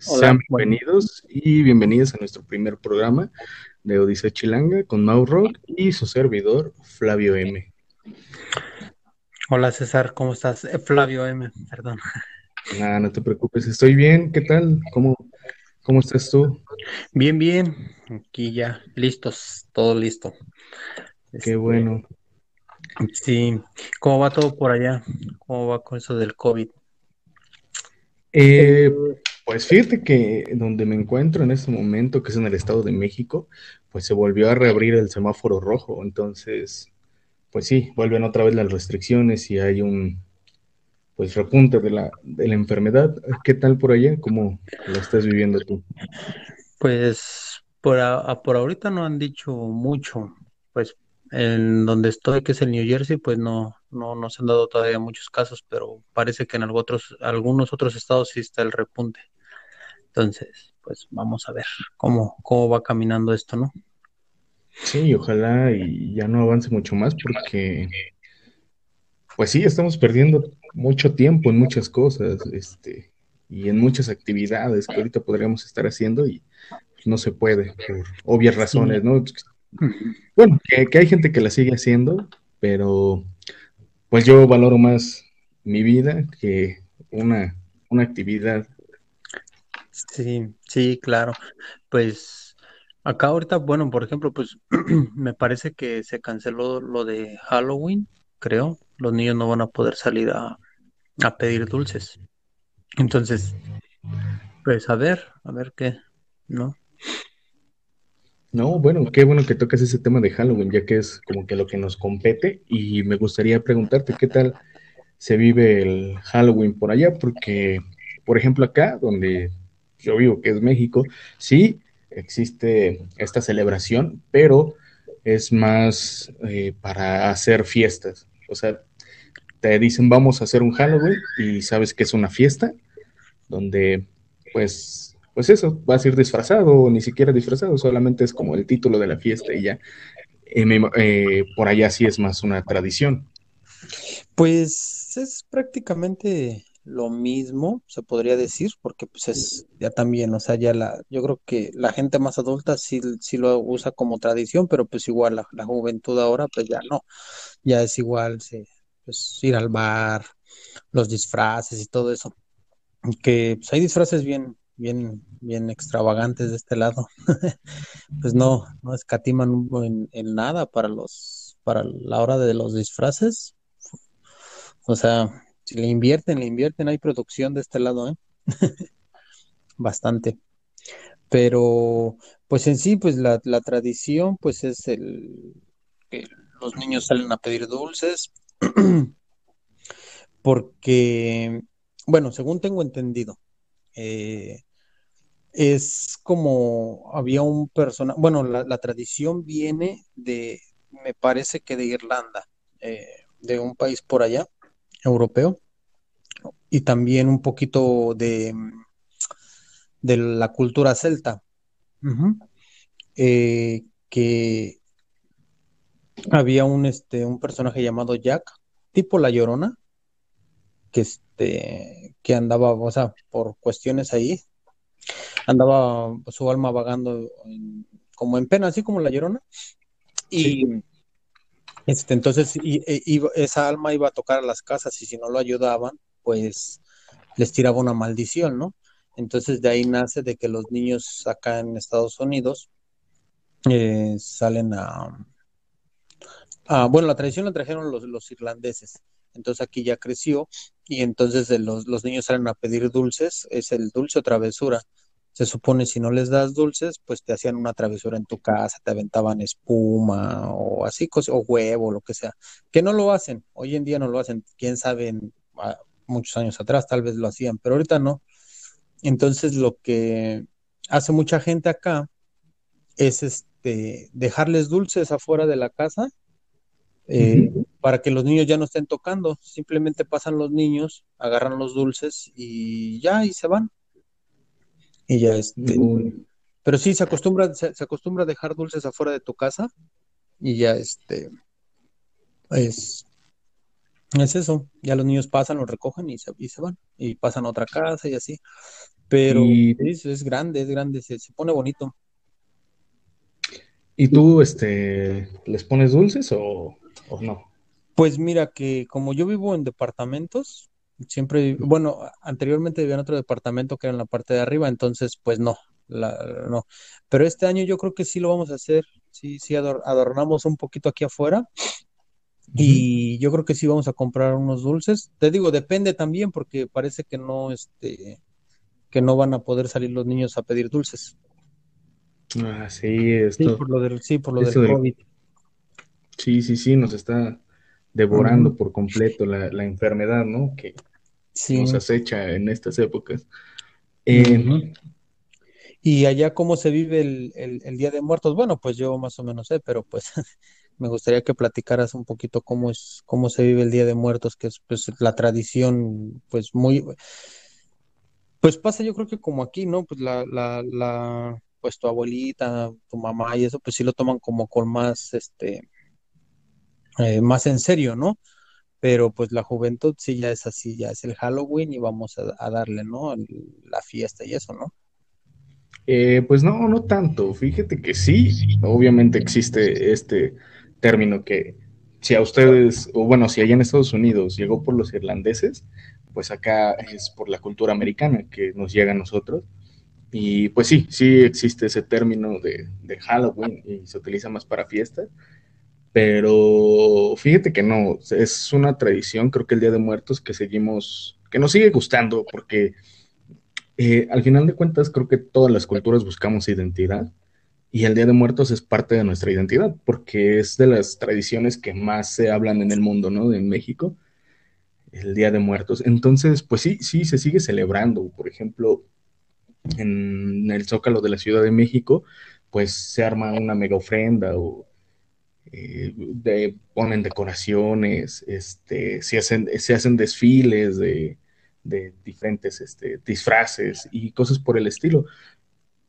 Sean bienvenidos y bienvenidos a nuestro primer programa de Odisea Chilanga con Mau Rock y su servidor Flavio M. Hola César, ¿cómo estás? Eh, Flavio M, perdón. Nada, no te preocupes, estoy bien. ¿Qué tal? ¿Cómo, cómo estás tú? Bien, bien. Aquí ya listos, todo listo. Qué este, bueno. Sí, ¿cómo va todo por allá? ¿Cómo va con eso del COVID? Eh, pues fíjate que donde me encuentro en este momento, que es en el Estado de México, pues se volvió a reabrir el semáforo rojo. Entonces, pues sí, vuelven otra vez las restricciones y hay un pues repunte de la, de la enfermedad. ¿Qué tal por allá? ¿Cómo lo estás viviendo tú? Pues por, por ahorita no han dicho mucho. Pues en donde estoy, que es el New Jersey, pues no, no, no se han dado todavía muchos casos, pero parece que en otros, algunos otros estados sí está el repunte. Entonces, pues vamos a ver cómo, cómo va caminando esto, ¿no? Sí, ojalá y ya no avance mucho más porque, pues sí, estamos perdiendo mucho tiempo en muchas cosas, este, y en muchas actividades que ahorita podríamos estar haciendo y no se puede por obvias razones, ¿no? Bueno, que, hay gente que la sigue haciendo, pero pues yo valoro más mi vida que una, una actividad Sí, sí, claro. Pues acá ahorita, bueno, por ejemplo, pues me parece que se canceló lo de Halloween, creo. Los niños no van a poder salir a, a pedir dulces. Entonces, pues a ver, a ver qué, ¿no? No, bueno, qué bueno que tocas ese tema de Halloween, ya que es como que lo que nos compete y me gustaría preguntarte qué tal se vive el Halloween por allá, porque, por ejemplo, acá, donde yo vivo, que es México, sí existe esta celebración, pero es más eh, para hacer fiestas. O sea, te dicen vamos a hacer un Halloween y sabes que es una fiesta donde pues pues eso, vas a ir disfrazado o ni siquiera disfrazado, solamente es como el título de la fiesta y ya. Eh, eh, por allá sí es más una tradición. Pues es prácticamente lo mismo, se podría decir, porque pues es ya también, o sea, ya la, yo creo que la gente más adulta sí, sí lo usa como tradición, pero pues igual la, juventud ahora pues ya no, ya es igual, sí, pues ir al bar, los disfraces y todo eso, que pues hay disfraces bien, bien, bien extravagantes de este lado, pues no, no escatiman en, nada para los, para la hora de los disfraces, o sea, si le invierten, le invierten, hay producción de este lado, ¿eh? Bastante. Pero, pues en sí, pues la, tradición, pues es el que los niños salen a pedir dulces, porque, bueno, según tengo entendido, eh, es como había un personaje, bueno, la, tradición viene de, me parece que de Irlanda, eh, de un país por allá, europeo y también un poquito de, de la cultura celta, eh, que había un, este, un personaje llamado Jack, tipo La Llorona, que, este, que andaba, o sea, por cuestiones ahí, andaba su alma vagando como en pena, así como La Llorona, y... Este, entonces e, esa alma iba a tocar a las casas y si no lo ayudaban, pues les tiraba una maldición, ¿no? Entonces de ahí nace de que los niños acá en Estados Unidos eh, salen a, Bueno, la tradición la trajeron los, los irlandeses, entonces aquí ya creció y entonces los, los niños salen a pedir dulces, es el dulce o travesura se supone si no les das dulces, pues te hacían una travesura en tu casa, te aventaban espuma o así, o huevo, lo que sea. Que no lo hacen, hoy en día no lo hacen, quién sabe, muchos años atrás tal vez lo hacían, pero ahorita no. Entonces lo que hace mucha gente acá es este dejarles dulces afuera de la casa eh, para que los niños ya no estén tocando. Simplemente pasan los niños, agarran los dulces y ya, y se van. Y ya este. Pero sí, se acostumbra, se, acostumbra a dejar dulces afuera de tu casa. Y ya este. Es. Es eso. Ya los niños pasan, los recogen y se, y se van. Y pasan a otra casa y así. Pero Y, es, es grande, es grande, se, se pone bonito. ¿y tú, este, les pones dulces o, o no? Pues mira que como yo vivo en departamentos, siempre, bueno, anteriormente vivía en otro departamento que era en la parte de arriba, entonces pues no, la, no. Pero este año yo creo que sí lo vamos a hacer, sí, sí ador- adornamos un poquito aquí afuera y yo creo que sí vamos a comprar unos dulces. Te digo, depende también porque parece que no, este, que no van a poder salir los niños a pedir dulces. Ah, sí, Sí, esto, por lo del, sí, por lo del, COVID. Sí, sí, sí, nos está devorando por completo la, la enfermedad, ¿no? Que nos acecha en estas épocas. Eh. Y allá, ¿cómo se vive el, el, el Día de Muertos? Bueno, pues yo más o menos sé, pero pues me gustaría que platicaras un poquito cómo es, cómo se vive el Día de Muertos, que es pues la tradición, pues muy, pues pasa yo creo que como aquí, ¿no? Pues la, la, la, pues tu abuelita, tu mamá y eso, pues sí lo toman como con más, este, eh, más en serio, ¿no? Pero pues la juventud sí ya es así, ya es el Halloween y vamos a, darle, ¿no? La fiesta y eso, ¿no? eh, pues no, no tanto. Fíjate que sí, obviamente existe este término que si a ustedes, o bueno, si allá en Estados Unidos llegó por los irlandeses, pues acá es por la cultura americana que nos llega a nosotros. Y pues sí, sí existe ese término de Halloween y se utiliza más para fiestas, pero fíjate que no, es una tradición, creo que el Día de Muertos que seguimos, que nos sigue gustando, porque eh, al final de cuentas creo que todas las culturas buscamos identidad y el Día de Muertos es parte de nuestra identidad, porque es de las tradiciones que más se hablan en el mundo, ¿no? En México, el Día de Muertos. Entonces, pues sí, sí, se sigue celebrando. Por ejemplo, en el Zócalo de la Ciudad de México, pues se arma una mega ofrenda o eh, de, ponen decoraciones, este, se, hacen, se hacen desfiles de, de diferentes este, disfraces y cosas por el estilo.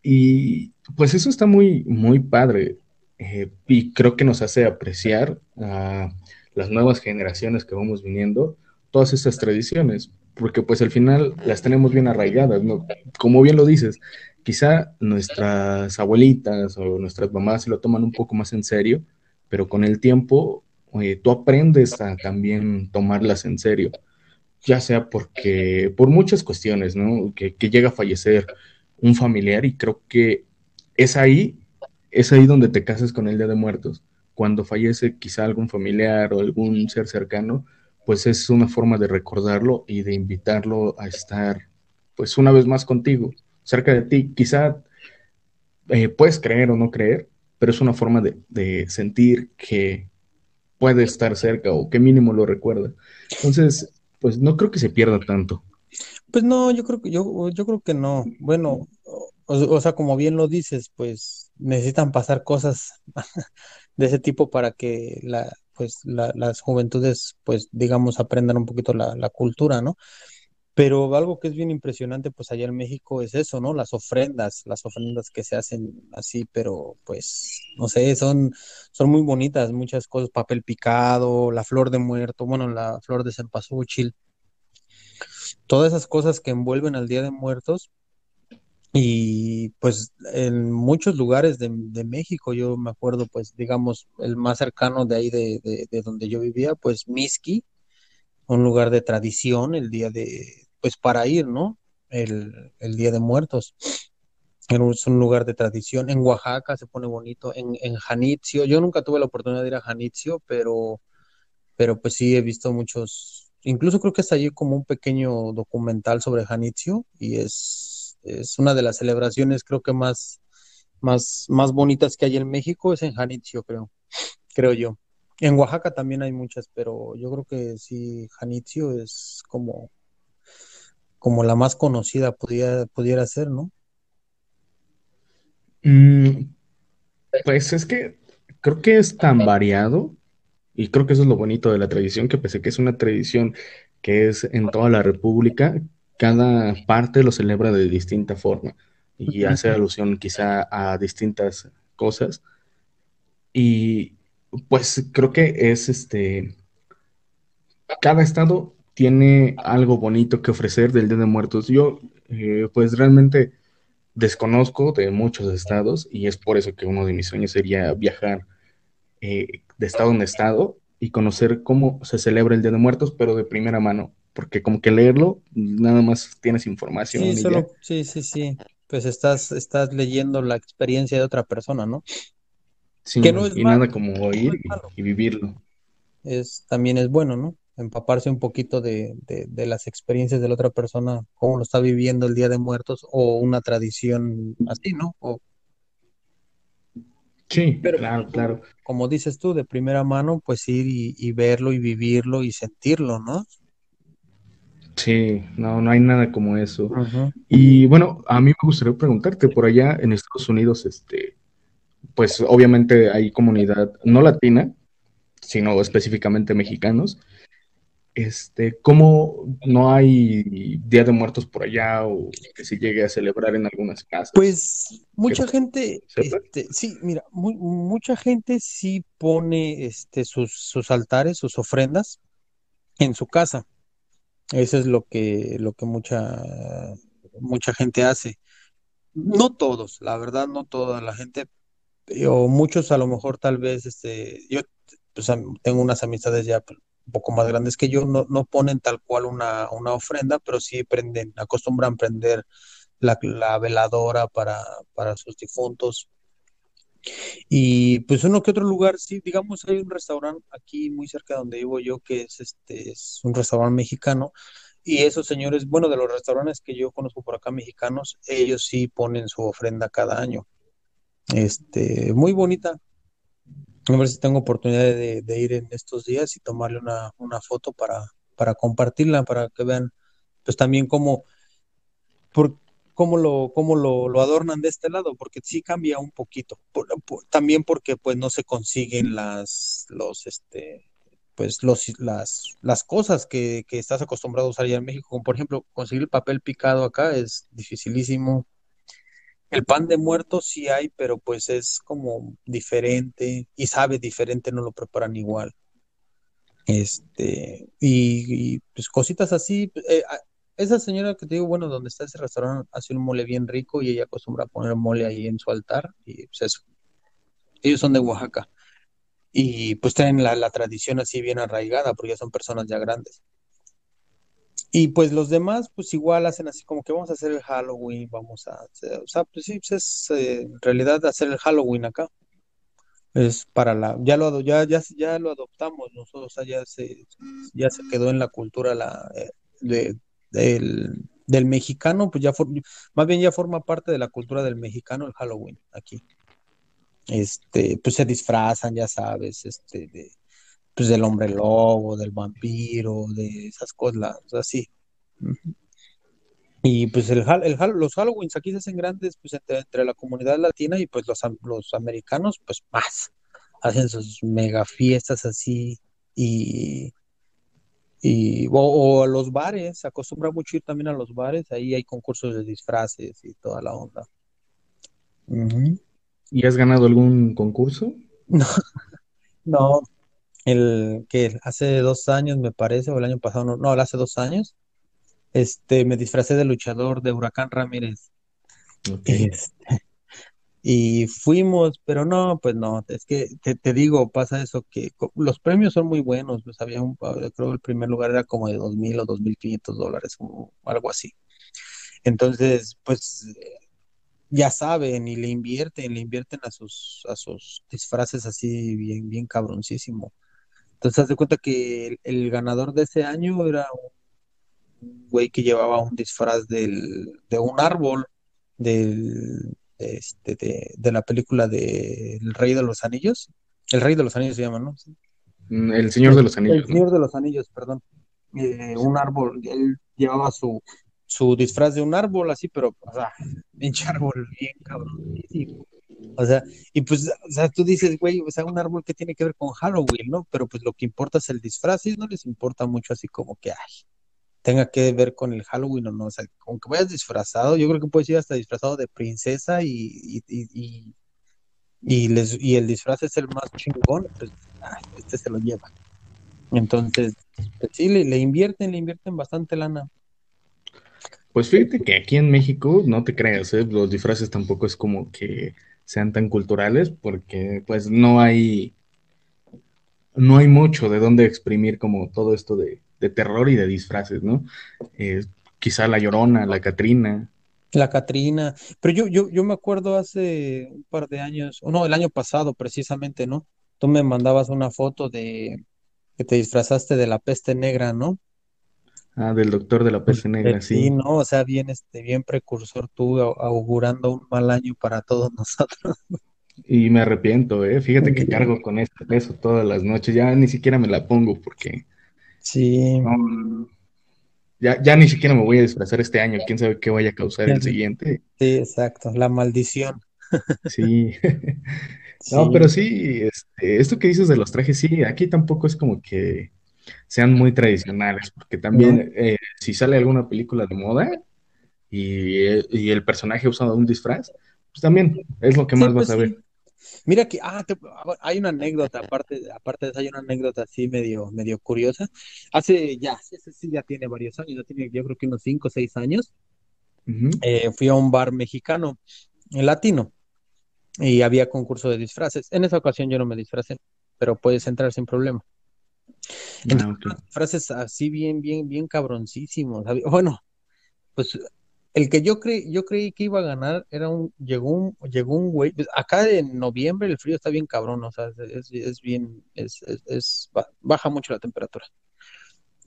Y pues eso está muy, muy padre eh, y creo que nos hace apreciar a las nuevas generaciones que vamos viniendo todas estas tradiciones, porque pues al final las tenemos bien arraigadas, ¿no? Como bien lo dices, quizá nuestras abuelitas o nuestras mamás se lo toman un poco más en serio, pero con el tiempo eh, tú aprendes a también tomarlas en serio ya sea porque, por muchas cuestiones, ¿no? Que, llega a fallecer un familiar y creo que es ahí, es ahí donde te casas con el Día de Muertos. Cuando fallece quizá algún familiar o algún ser cercano, pues es una forma de recordarlo y de invitarlo a estar, pues una vez más contigo, cerca de ti. Quizá eh, puedes creer o no creer, pero es una forma de, sentir que puede estar cerca o que mínimo lo recuerda. Entonces, pues no creo que se pierda tanto. Pues no, yo creo que yo, yo creo que no. Bueno, o, sea, como bien lo dices, pues necesitan pasar cosas de ese tipo para que la, pues la, las juventudes, pues digamos, aprendan un poquito la cultura, ¿no? Pero algo que es bien impresionante, pues allá en México es eso, ¿no? Las ofrendas, las ofrendas que se hacen así, pero pues, no sé, son, son muy bonitas, muchas cosas, papel picado, la flor de muerto, bueno, la flor de cempasúchil, todas esas cosas que envuelven al Día de Muertos. Y pues en muchos lugares de, de México, yo me acuerdo, pues digamos, el más cercano de ahí de, de, de donde yo vivía, pues Mixqui, un lugar de tradición, el día de, pues para ir, ¿no? El, el Día de Muertos. Es un lugar de tradición. En Oaxaca se pone bonito. En, en Janitzio, yo nunca tuve la oportunidad de ir a Janitzio, pero, pero pues sí he visto muchos, incluso creo que está allí como un pequeño documental sobre Janitzio y es, es una de las celebraciones creo que más, más, más bonitas que hay en México, es en Janitzio, creo, creo yo. En Oaxaca también hay muchas, pero yo creo que sí, Janitzio es como, como la más conocida pudiera, pudiera ser, ¿no? Mm, pues es que creo que es tan variado y creo que eso es lo bonito de la tradición, que pese a que es una tradición que es en toda la República, cada parte lo celebra de distinta forma y hace alusión quizá a distintas cosas. Y pues creo que es este, cada estado tiene algo bonito que ofrecer del Día de Muertos. Yo eh, pues realmente desconozco de muchos estados y es por eso que uno de mis sueños sería viajar eh, de estado en estado y conocer cómo se celebra el Día de Muertos, pero de primera mano, porque como que leerlo, nada más tienes información Sí, solo, sí, sí, sí. Pues estás, estás leyendo la experiencia de otra persona, ¿no? Que no es y malo, nada como no ir malo. y, y vivirlo. Es, también es bueno, ¿no? Empaparse un poquito de, de, de las experiencias de la otra persona, cómo lo está viviendo el Día de Muertos o una tradición así, ¿no? O, Sí, pero claro, claro. como dices tú, de primera mano, pues ir y, y verlo y vivirlo y sentirlo, ¿no? Sí, no, no hay nada como eso. Y bueno, a mí me gustaría preguntarte, por allá en Estados Unidos, este, pues obviamente hay comunidad no latina, sino específicamente mexicanos. Este, ¿cómo no hay Día de Muertos por allá o que se llegue a celebrar en algunas casas? Pues mucha gente, este, sí, mira, mu- mucha gente sí pone este, sus, sus altares, sus ofrendas en su casa. Eso es lo que, lo que mucha, mucha gente hace. No todos, la verdad, no toda la gente, eh, o muchos a lo mejor tal vez, este, yo pues, tengo unas amistades ya pues, un poco más grandes que yo, no, no ponen tal cual una, una ofrenda, pero sí prenden, acostumbran prender la, la veladora para, para sus difuntos. Y pues uno que otro lugar, sí, digamos, hay un restaurante aquí muy cerca de donde vivo yo que es este, es un restaurante mexicano. Y esos señores, bueno, de los restaurantes que yo conozco por acá mexicanos, ellos sí ponen su ofrenda cada año. Este, muy bonita. A ver si tengo oportunidad de, ir en estos días y tomarle una, foto para, para compartirla, para que vean, pues también cómo, cómo lo, cómo lo, adornan de este lado, porque sí cambia un poquito. También porque pues no se consiguen las, los, este, pues los, las, las cosas que estás acostumbrado a usar allá en México, como por ejemplo conseguir el papel picado acá es dificilísimo. El pan de muerto sí hay, pero pues es como diferente y sabe diferente, no lo preparan igual. Este, y, pues cositas así. eh, esa señora que te digo, bueno, donde está ese restaurante hace un mole bien rico y ella acostumbra a poner mole ahí en su altar y pues eso. Ellos son de Oaxaca y pues tienen la, la tradición así bien arraigada porque ya son personas ya grandes. Y pues los demás, pues igual hacen así como que vamos a hacer el Halloween, vamos a o sea, pues sí, pues es eh, en realidad hacer el Halloween acá. Es para la, ya lo, ya, ya, ya lo adoptamos nosotros, o sea, ya se, ya se quedó en la cultura la, eh, de, del, del mexicano, pues ya, for- más bien ya forma parte de la cultura del mexicano el Halloween aquí. Este, pues se disfrazan, ya sabes, este, de, pues del hombre lobo, del vampiro, de esas cosas, así. Y pues el, el, los Halloweens aquí se hacen grandes pues entre, entre la comunidad latina y pues los, los americanos pues más. Hacen sus mega fiestas así y, y o, o a los bares, se acostumbra mucho ir también a los bares, ahí hay concursos de disfraces y toda la onda. ¿Y has ganado algún concurso? No, no, el que hace dos años me parece, o el año pasado, no, no, hace dos años, este, me disfracé de luchador de Huracán Ramírez. Y fuimos, pero no, pues no, es que te, te digo, pasa eso, que los premios son muy buenos, pues había un, creo que el primer lugar era como de dos mil o dos mil quinientos dólares, algo así. Entonces, pues ya saben y le invierten, le invierten a sus, a sus disfraces así bien, bien cabroncísimo. Entonces, haz de cuenta que el, el ganador de ese año era un güey que llevaba un disfraz del, de un árbol, del, de, este, de, de la película de El Rey de los Anillos. El Rey de los Anillos se llama, ¿no? Sí. Mm, El Señor de El, los el Anillos, ¿no? Señor de los Anillos, perdón. Eh, un árbol, él llevaba su, su disfraz de un árbol así, pero, o sea, pinche árbol bien cabronísimo. O sea, y pues, o sea, tú dices, güey, o sea, un árbol que tiene que ver con Halloween, ¿no? Pero pues lo que importa es el disfraz, y no les importa mucho así como que, ay, tenga que ver con el Halloween o no. O sea, aunque vayas disfrazado, yo creo que puedes ir hasta disfrazado de princesa y, y, y les, y el disfraz es el más chingón, pues ay, este se lo lleva. Entonces, pues sí, le, le invierten, le invierten bastante lana. Pues fíjate que aquí en México, no te creas, ¿eh? Los disfraces tampoco es como que sean tan culturales porque pues no hay, no hay mucho de dónde exprimir como todo esto de, terror y de disfraces, ¿no? Eh, quizá la Llorona, la Catrina. La Catrina, pero yo, yo, yo me acuerdo hace un par de años, o no, el año pasado precisamente, ¿no? Tú me mandabas una foto de que te disfrazaste de la peste negra, ¿no? Ah, del doctor de la peste Eh, negra, sí, sí. no, o sea, bien, este, bien precursor tú, au- augurando un mal año para todos nosotros. Y me arrepiento, ¿eh? Fíjate que cargo con este peso todas las noches, ya ni siquiera me la pongo porque Sí, no, ya, ya ni siquiera me voy a disfrazar este año, quién sabe qué vaya a causar el siguiente. sí, exacto, la maldición. Sí. No, pero Sí, sí, este, esto que dices de los trajes, sí, aquí tampoco es como que sean muy tradicionales, porque también eh, si sale alguna película de moda y, y el personaje usa un disfraz, pues también es lo que Sí, más vas pues a ver. sí. Mira que, ah, te- ah, hay una anécdota, aparte, aparte de eso, hay una anécdota así medio, medio curiosa. Hace ya, sí, sí, sí, ya tiene varios años, ya tiene yo creo que unos 5 o 6 años, eh, fui a un bar mexicano, eh, latino, y había concurso de disfraces. En esa ocasión yo no me disfracé, pero puedes entrar sin problema. Ah, Entonces, disfraces así bien, bien, bien cabroncísimos. Bueno, pues el que yo creí, yo creí que iba a ganar era un, llegó un, llegó un güey, pues, acá en noviembre el frío está bien cabrón, o sea, es, es bien, es, es, es- ba- baja mucho la temperatura.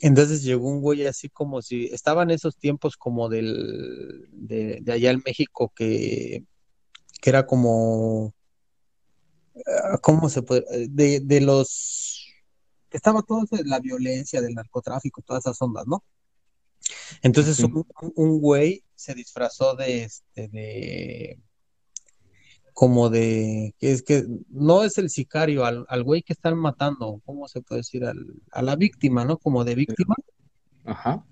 Entonces llegó un güey así como si estaban esos tiempos como del, de, de allá en México que, que era como, ah, ¿cómo se puede? eh, De, de los, estaba toda la violencia del narcotráfico, todas esas ondas, ¿no? Entonces un, un güey se disfrazó de, este, de, como de, que es que no es el sicario, al, al güey que están matando, ¿cómo se puede decir? Al, a la víctima, ¿no? Como de víctima. Ajá.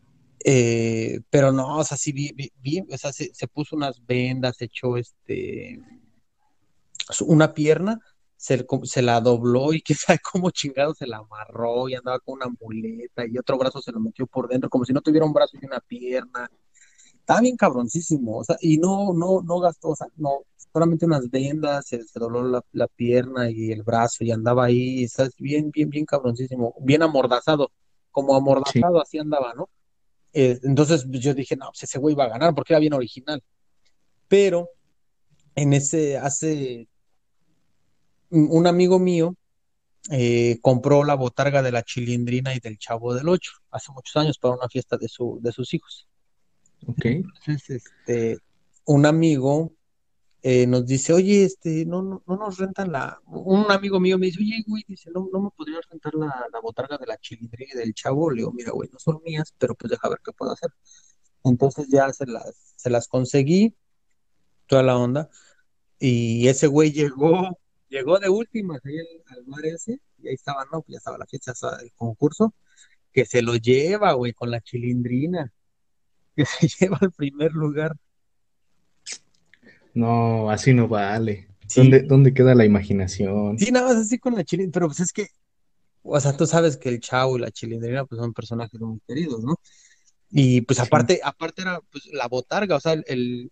Eh, pero no, o sea, sí, vi, vi- vi- o sea, se, se puso unas vendas, echó este, una pierna, se, la dobló y quién sabe cómo chingado se la amarró y andaba con una muleta y otro brazo se lo metió por dentro, como si no tuviera un brazo y una pierna. Estaba bien cabroncísimo, o sea, y no, no, no gastó, o sea, no, solamente unas vendas, se, se dobló la, la pierna y el brazo y andaba ahí, ¿sabes? Bien, bien, bien cabroncísimo, bien amordazado, como Sí. amordazado así andaba, ¿no? Eh, entonces pues, yo dije, no, pues ese güey va a ganar porque era bien original, pero en ese, hace, un amigo mío eh, compró la botarga de la Chilindrina y del Chavo del Ocho hace muchos años para una fiesta de, su, de sus hijos. Ok. Entonces, este, un amigo eh, nos dice, oye, este, no, no, no nos rentan la, un amigo mío me dice, oye, güey, dice, no, no me podrías rentar la, la botarga de la chilindrina y del chavo. Le digo, mira, güey, no son mías, pero pues deja ver qué puedo hacer. Entonces ya se las, se las conseguí, toda la onda, y ese güey llegó, llegó de últimas ahí al, al bar ese, y ahí estaba, no, pues ya estaba la fecha del concurso, que se lo lleva, güey, con la chilindrina, que se lleva al primer lugar. No, así no vale. Sí, ¿Dónde, dónde queda la imaginación? sí, nada más así con la chilindrina, pero pues es que O sea, tú sabes que el Chavo y la Chilindrina pues son personajes muy queridos, ¿no? Y pues Sí. aparte, aparte era pues la botarga, o sea, el,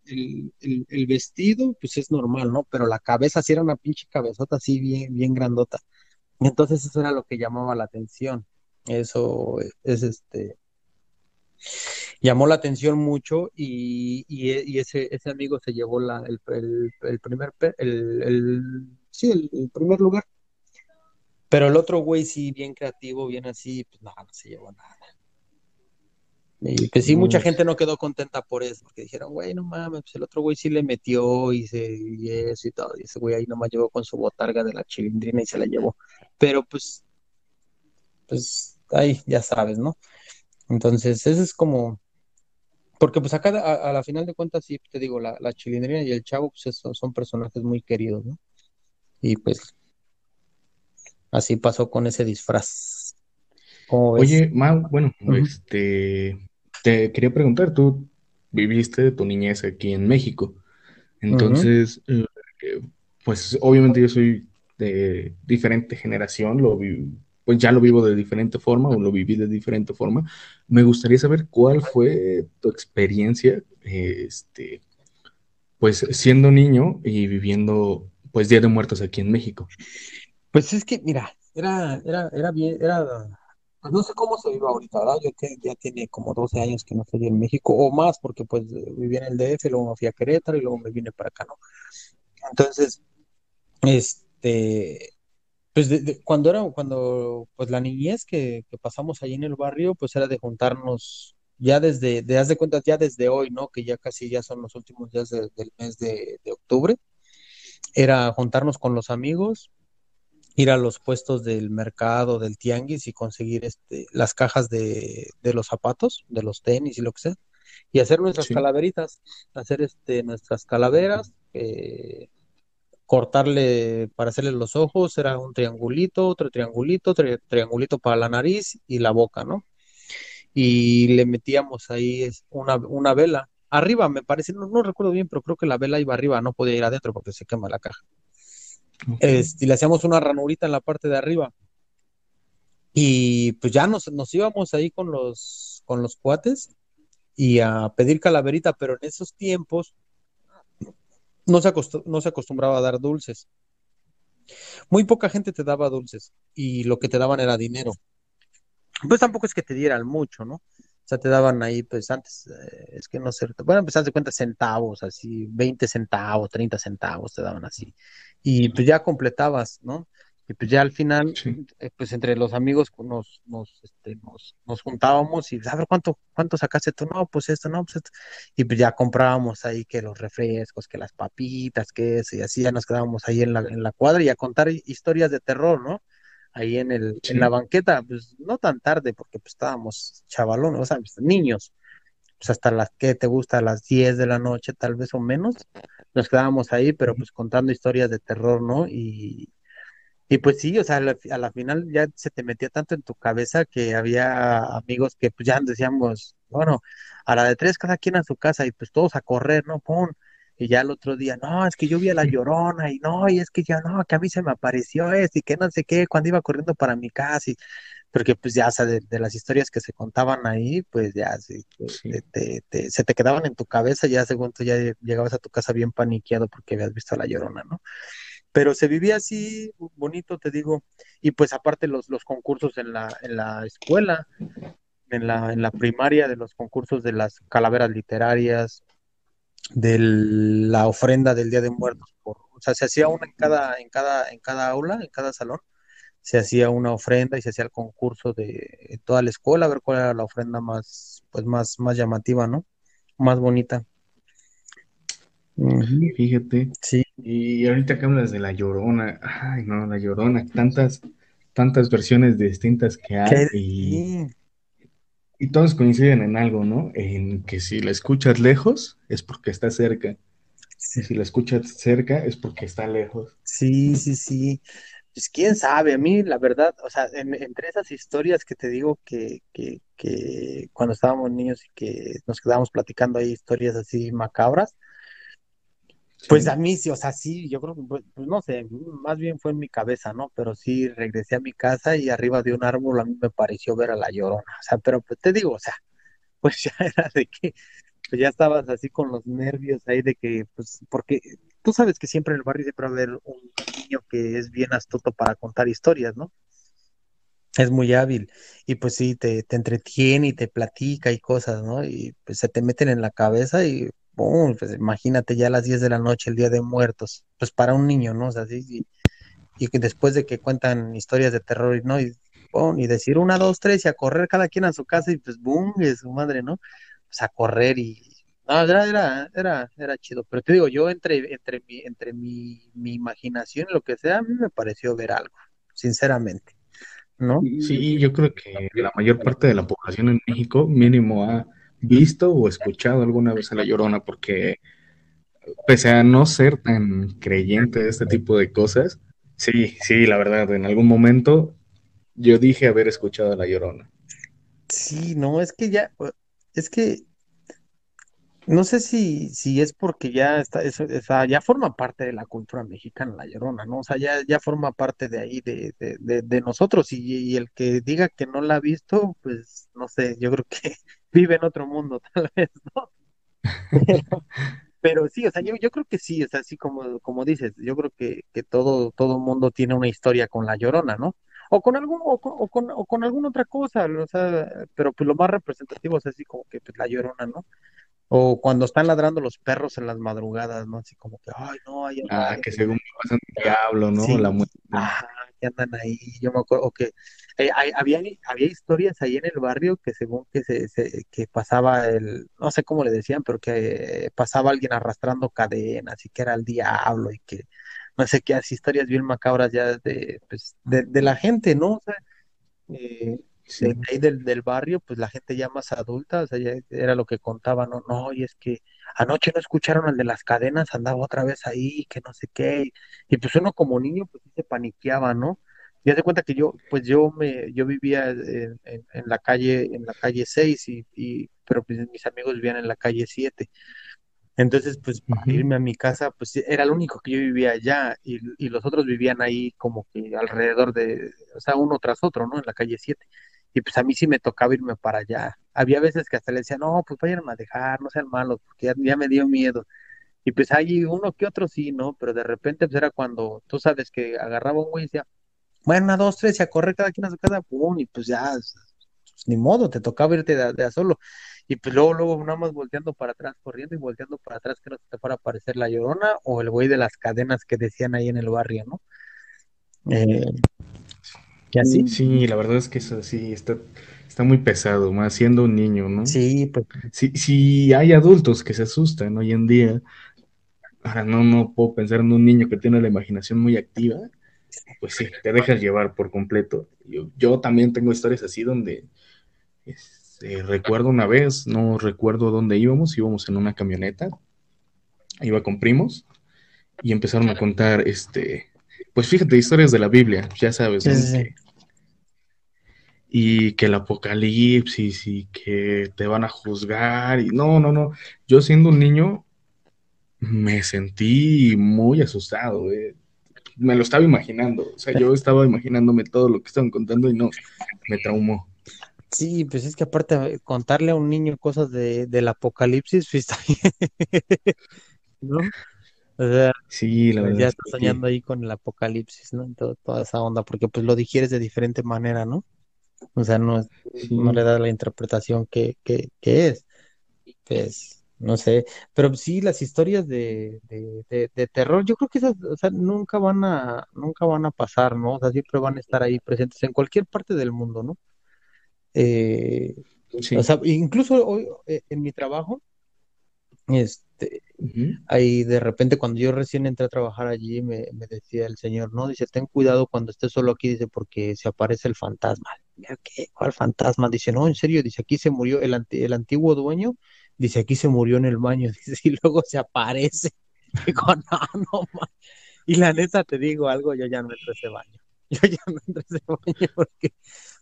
el, el, el vestido pues es normal, ¿no? Pero la cabeza sí era una pinche cabezota así bien, bien grandota. Entonces eso era lo que llamaba la atención. Eso es este, llamó la atención mucho y, y, y ese, ese amigo se llevó la, el, el, primer, el, el, sí, el, primer lugar. Pero el otro güey sí, bien creativo, bien así, pues no, no se llevó nada. Y pues sí, mucha gente no quedó contenta por eso, porque dijeron, güey, no mames, pues el otro güey sí le metió y, se, y eso y todo. Y ese güey ahí nomás llegó con su botarga de la chilindrina y se la llevó. Pero pues, pues, ahí ya sabes, ¿no? Entonces, eso es como, porque pues acá a, a la final de cuentas, sí, te digo, la, la chilindrina y el chavo, pues eso, son personajes muy queridos, ¿no? Y pues así pasó con ese disfraz. Oye, Mau, bueno, este, te quería preguntar, tú viviste tu niñez aquí en México, entonces, eh, pues obviamente yo soy de diferente generación, lo pues ya lo vivo de diferente forma o lo viví de diferente forma. Me gustaría saber cuál fue tu experiencia, este, pues siendo niño y viviendo, pues Día de Muertos aquí en México. Pues es que, mira, era, era, era bien, era, pues no sé cómo se vive ahorita, ¿verdad? Yo que ya tiene como 12 años que no estoy en México, o más, porque pues vivía en el DF, luego me fui a Querétaro y luego me vine para acá, ¿no? Entonces, este, pues cuando era, cuando, pues la niñez que, que pasamos ahí en el barrio, pues era de juntarnos ya desde, de, haz de cuentas, ya desde hoy, ¿no? Que ya casi ya son los últimos días del mes de, de octubre, era juntarnos con los amigos, ir a los puestos del mercado, del tianguis y conseguir este, las cajas de, de los zapatos, de los tenis y lo que sea, y hacer nuestras Sí. calaveritas, hacer este, nuestras calaveras, eh, cortarle para hacerle los ojos, era un triangulito, otro triangulito, tri- triangulito para la nariz y la boca, ¿no? Y le metíamos ahí una vela. Arriba, me parece, no, no recuerdo bien, pero creo que la vela iba arriba, no podía ir adentro porque se quema la caja. Ok. Este, le hacíamos una ranurita en la parte de arriba. Y pues ya nos, nos íbamos ahí con los, con los cuates y a pedir calaverita, pero en esos tiempos no se, no se acostumbraba a dar dulces. Muy poca gente te daba dulces y lo que te daban era dinero. Pues tampoco es que te dieran mucho, ¿no? Sea, te daban ahí, pues antes, eh, es que no sé, bueno, pues de cuenta centavos, así, 20 centavos, 30 centavos te daban así. Y pues ya completabas, ¿no? Y pues ya al final, Sí. eh, pues entre los amigos nos, nos, este, nos, nos juntábamos y, a ver, ¿cuánto, cuánto sacaste tú? No, pues esto, no, pues esto. Y pues ya comprábamos ahí que los refrescos, que las papitas, que eso, y así ya nos quedábamos ahí en la, en la cuadra y a contar hi- historias de terror, ¿no? Ahí en el, en la Sí. banqueta, pues no tan tarde, porque pues estábamos chavalones, o sea, pues, niños, pues hasta las que te gusta, a las 10 de la noche, tal vez o menos, nos quedábamos ahí, pero pues contando historias de terror, ¿no? Y, y pues sí, o sea, a la, a la final ya se te metía tanto en tu cabeza que había amigos que pues ya decíamos, bueno, a la de tres cada quien a su casa y pues todos a correr, ¿no? Pum. Y ya el otro día, no, es que yo vi a la Llorona y no, y es que ya no, que a mí se me apareció esto y que no sé qué, cuando iba corriendo para mi casa, y, porque pues ya, o sea, de, de las historias que se contaban ahí, pues ya sí, te- Sí. te- te- se te quedaban en tu cabeza, ya según tú ya llegabas a tu casa bien paniqueado porque habías visto a la Llorona, ¿no? pero se vivía así bonito, te digo, y pues aparte los, los concursos en la, en la escuela, en la, en la primaria, de los concursos de las calaveras literarias, de la ofrenda del Día de Muertos, por, o sea, se hacía una en cada, en cada, en cada aula, en cada salón, se hacía una ofrenda y se hacía el concurso de toda la escuela, a ver cuál era la ofrenda más, pues más, más llamativa, ¿no? Más bonita. Ujú, Fíjate. Sí, Y ahorita que hablas de La Llorona, ay no, La Llorona, tantas, tantas versiones distintas que hay y, sí, y todos coinciden en algo, ¿no? En que si la escuchas lejos es porque está cerca y sí, si la escuchas cerca es porque está lejos. sí, sí, sí. Pues quién sabe, a mí la verdad, o sea, en- entre esas historias que te digo que, que, que cuando estábamos niños y que nos quedábamos platicando ahí historias así macabras, pues a mí sí, o sea, sí, yo creo que, pues, pues, no sé, más bien fue en mi cabeza, ¿no? Pero sí regresé a mi casa y arriba de un árbol a mí me pareció ver a la Llorona, o sea, pero pues te digo, o sea, pues ya era de que pues ya estabas así con los nervios ahí de que, pues, porque tú sabes que siempre en el barrio siempre va a haber un niño que es bien astuto para contar historias, ¿no? Es muy hábil y pues sí, te, te entretiene y te platica y cosas, ¿no? Y pues se te meten en la cabeza y, pues imagínate ya a las 10 de la noche, el Día de Muertos, pues para un niño, ¿no? O sea, sí, y después de que cuentan historias de terror, y, ¿no? Y, y decir una, dos, tres y a correr cada quien a su casa y pues, ¡boom! y su madre, ¿no? Pues a correr y... No, era, era, era, era chido, pero te digo, yo entre, entre mi, entre mi, mi imaginación lo que sea, a mí me pareció ver algo, sinceramente, ¿no? sí, yo creo que la mayor parte de la población en México mínimo visto o escuchado alguna vez a La Llorona porque pese a no ser tan creyente de este tipo de cosas, sí, sí, la verdad, en algún momento yo dije haber escuchado a La Llorona. Sí, no, es que ya, es que No sé si, si es porque ya está, esa- ya forma parte de la cultura mexicana, La Llorona, ¿no? O sea, ya, ya forma parte de ahí, de, de, de, de nosotros, y, el que diga que no la ha visto, pues, no sé, yo creo que vive en otro mundo, tal vez, ¿no? Pero, pero sí, o sea, yo, yo creo que sí, o sea, así como, como dices, yo creo que, que todo, todo mundo tiene una historia con La Llorona, ¿no? O con algún, o con, o con, o con alguna otra cosa, o sea, pero pues lo más representativo es así como que pues, La Llorona, ¿no? O cuando están ladrando los perros en las madrugadas, ¿no? Así como que, ay, no, hay Ah, que según me pasa un diablo, ¿no? La muerte. ajá, que andan ahí. Yo me acuerdo que eh, hay- había, había historias ahí en el barrio que según que se, se- que pasaba el, no sé cómo le decían, pero que eh, pasaba alguien arrastrando cadenas y que era el diablo y que no sé qué, así historias bien macabras ya de, pues, de, de la gente, ¿no? O sea, eh, de ahí del, del barrio, pues la gente ya más adulta, o sea, ya era lo que contaban, no, no, y es que anoche no escucharon el de las cadenas, andaba otra vez ahí, que no sé qué, y, y pues uno como niño, pues sí se paniqueaba, ¿no? Y haz de cuenta que yo, pues yo me, yo vivía en, en- en la calle, en la calle 6 y, y, pero pues mis amigos vivían en la calle siete. Entonces, pues para irme a mi casa, pues era el único que yo vivía allá y, y los otros vivían ahí como que alrededor de, o sea, uno tras otro, ¿no? En la calle siete Y pues a mí sí me tocaba irme para allá. Había veces que hasta le decía, no, pues vayan a dejar, no sean malos, porque ya, me dio miedo. Y pues hay uno que otro sí, ¿no? Pero de repente pues era cuando tú sabes que agarraba un güey y decía, bueno, una, dos, tres, y a correr cada quien a su casa, pum, y pues ya, pues, ni modo, te tocaba irte de, a- solo. Y pues luego, luego nada más volteando para atrás, corriendo y volteando para atrás, que no te fuera a aparecer la Llorona o el güey de las cadenas que decían ahí en el barrio, ¿no? Eh, y así, Sí, la verdad es que eso sí está, está muy pesado, más siendo un niño, ¿no? sí, pues Si, si hay adultos que se asustan hoy en día, ahora no, no puedo pensar en un niño que tiene la imaginación muy activa, pues sí, te dejas llevar por completo. Yo, yo también tengo historias así donde este, recuerdo una vez, no recuerdo dónde íbamos, íbamos en una camioneta, iba con primos y empezaron a contar, este, pues fíjate, historias de la Biblia, ya sabes, sí, sí, ¿no? sí. Que, y que el apocalipsis y que te van a juzgar y no, no, no. Yo siendo un niño me sentí muy asustado, eh. Me lo estaba imaginando, o sea, yo estaba imaginándome todo lo que estaban contando y no, me traumó. Sí, pues es que aparte contarle a un niño cosas de, del apocalipsis, pues está bien, ¿no? O sea, Sí, la pues verdad ya es está que sí. soñando ahí con el apocalipsis, ¿no? Todo- toda esa onda, porque pues lo digieres de diferente manera, ¿no? O sea, no, no le Sí, da la interpretación que, que, que es. Pues, no sé. Pero sí, las historias de, de, de, de terror, yo creo que esas, o sea, nunca van a, nunca van a pasar, ¿no? O sea, siempre van a estar ahí presentes en cualquier parte del mundo, ¿no? Eh, o sea, incluso hoy eh, en mi trabajo, este, ahí de repente cuando yo recién entré a trabajar allí, me, me decía el señor, no, dice, ten cuidado cuando estés solo aquí, dice, porque se aparece el fantasma. ¿qué? ¿Cuál fantasma? Dice, no, en serio, dice, aquí se murió el, anti- el antiguo dueño, dice, aquí se murió en el baño, dice, y luego se aparece. Digo, no, no, ma". Y la neta te digo algo, yo ya no entro a ese baño. Yo ya no entro a ese baño porque,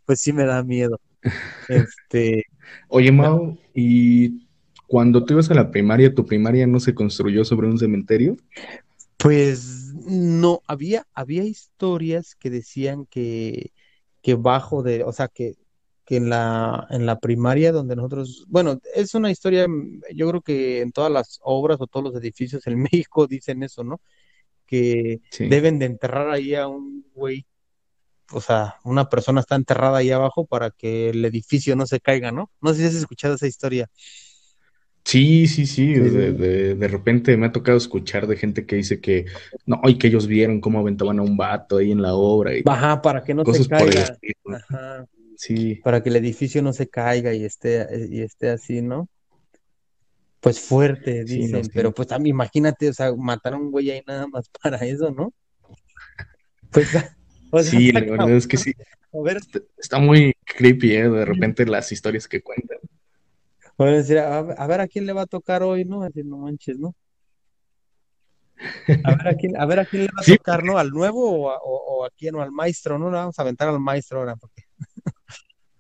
pues sí me da miedo. Este, Oye, Mau, ¿y cuando tú ibas a la primaria, tu primaria no se construyó sobre un cementerio? Pues no, había, había historias que decían que, que bajo de, o sea, que, que en la, en la primaria donde nosotros, bueno, es una historia, yo creo que en todas las obras o todos los edificios en México dicen eso, ¿no? Que Sí. deben de enterrar ahí a un güey, o sea, una persona está enterrada ahí abajo para que el edificio no se caiga, ¿no? No sé si has escuchado esa historia. Sí, sí, sí, de, de, de repente me ha tocado escuchar de gente que dice que no, y que ellos vieron cómo aventaban a un vato ahí en la obra y Ajá, para que no se caiga. Ajá. Sí, para que el edificio no se caiga y esté, y esté así, ¿no? Pues fuerte, sí, no, dicen, pero pues también imagínate, o sea, matar a un güey ahí nada más para eso, ¿no? Pues, o sea, Sí, la verdad es que sí, A ver, está, está muy creepy, ¿eh? De repente las historias que cuentan. A decir, a, a ver a quién le va a tocar hoy, ¿no? Así, no manches, ¿no? A ver a quién, a ver a quién le va a Sí, tocar, ¿no? ¿Al nuevo o a, o, o a quién? O al maestro, ¿no? Vamos a aventar al maestro ahora, porque...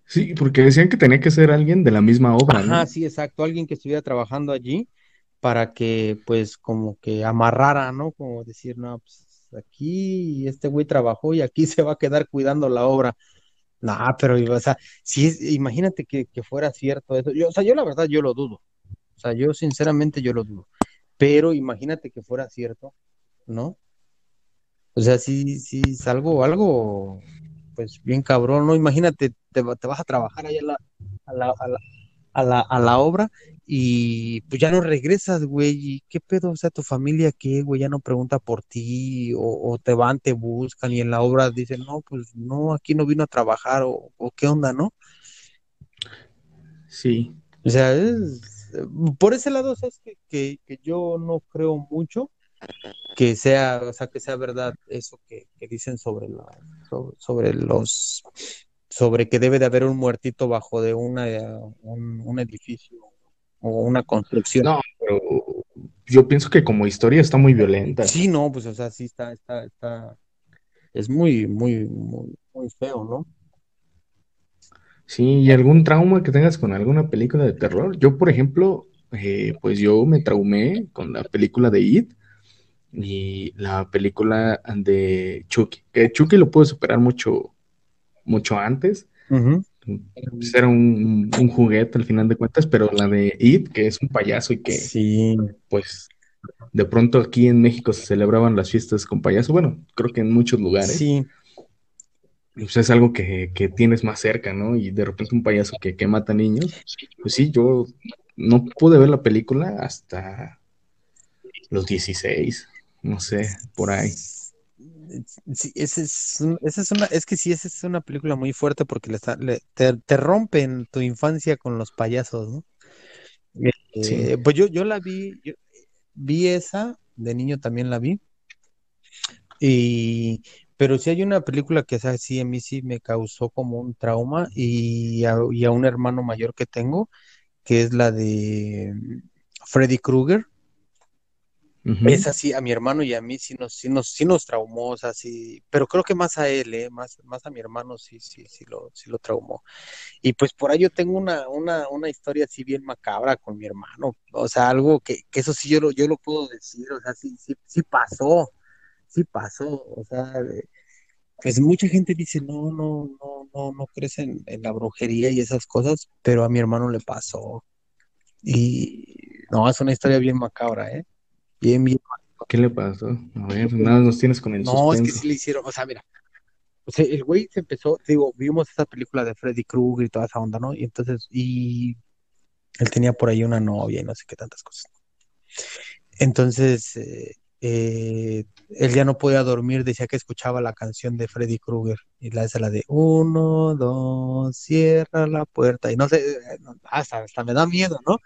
sí, porque decían que tenía que ser alguien de la misma obra, Ajá, ¿no? sí, exacto, alguien que estuviera trabajando allí para que pues como que amarrara, ¿no? Como decir, no, pues aquí este güey trabajó y aquí se va a quedar cuidando la obra. No, pero, o sea, si imagínate que, que fuera cierto eso. Yo, o sea, yo la verdad, yo lo dudo. O sea, yo sinceramente yo lo dudo. Pero imagínate que fuera cierto, ¿no? O sea, si, si es algo, pues bien cabrón, ¿no? Imagínate, te, te vas a trabajar allá a la, a la, a la, a la, a la obra y pues ya no regresas, güey. ¿Y qué pedo? O sea, tu familia, ¿qué, güey? Ya no pregunta por ti o, o te van, te buscan y en la obra dicen, no, pues no, aquí no vino a trabajar o, o qué onda, ¿no? Sí, O sea, es, por ese lado, sabes que, que, que yo no creo mucho que sea, o sea, que sea verdad eso que, que dicen sobre, la, sobre, sobre los, sobre que debe de haber un muertito bajo de una, eh, un, un edificio o una construcción. no, pero yo pienso que como historia está muy violenta. Sí, no, pues, o sea, sí está, está, está, es muy, muy, muy, muy feo, ¿no? Sí, ¿y algún trauma que tengas con alguna película de terror? Yo, por ejemplo, eh, pues yo me traumé con la película de It y la película de Chucky, que Chucky lo pude superar mucho, mucho antes. Ujú. Pues era un, un juguete al final de cuentas, pero la de It, que es un payaso y que Sí, pues de pronto aquí en México se celebraban las fiestas con payaso, bueno, creo que en muchos lugares, sí, pues es algo que, que tienes más cerca, ¿no? Y de repente un payaso que, que mata niños, pues sí, yo no pude ver la película hasta los 16, no sé, por ahí. Sí, ese es, es una, es que sí, esa es una película muy fuerte porque le está- le- te, te rompen tu infancia con los payasos, ¿no? Sí, Eh, pues yo, yo la vi, yo vi esa, de niño también la vi, y, pero sí hay una película que esa sí a mí sí me causó como un trauma y a, y a un hermano mayor que tengo, que es la de Freddy Krueger. Ujú. Esa sí, a mi hermano y a mí sí nos, sí nos, sí nos traumó, o sea, sí, pero creo que más a él, ¿eh? Más, más a mi hermano sí, sí, sí lo, sí lo traumó. Y pues por ahí yo tengo una, una, una historia así bien macabra con mi hermano, o sea, algo que, que eso sí yo lo, yo lo puedo decir, o sea, sí, sí, sí pasó, sí pasó, o sea, pues mucha gente dice, no, no, no, no, no crees en, en la brujería y esas cosas, pero a mi hermano le pasó. Y no, es una historia bien macabra, ¿eh? Bien, bien. ¿Qué le pasó? A ver, nada nos tienes con el No, es que sí le hicieron, o sea, mira, o sea, el güey se empezó, digo, vimos esa película de Freddy Krueger y toda esa onda, ¿no? Y entonces, y él tenía por ahí una novia y no sé qué tantas cosas. Entonces, eh, eh, él ya no podía dormir, decía que escuchaba la canción de Freddy Krueger y la esa la de uno, dos, cierra la puerta y no sé, eh, hasta, hasta me da miedo, ¿no?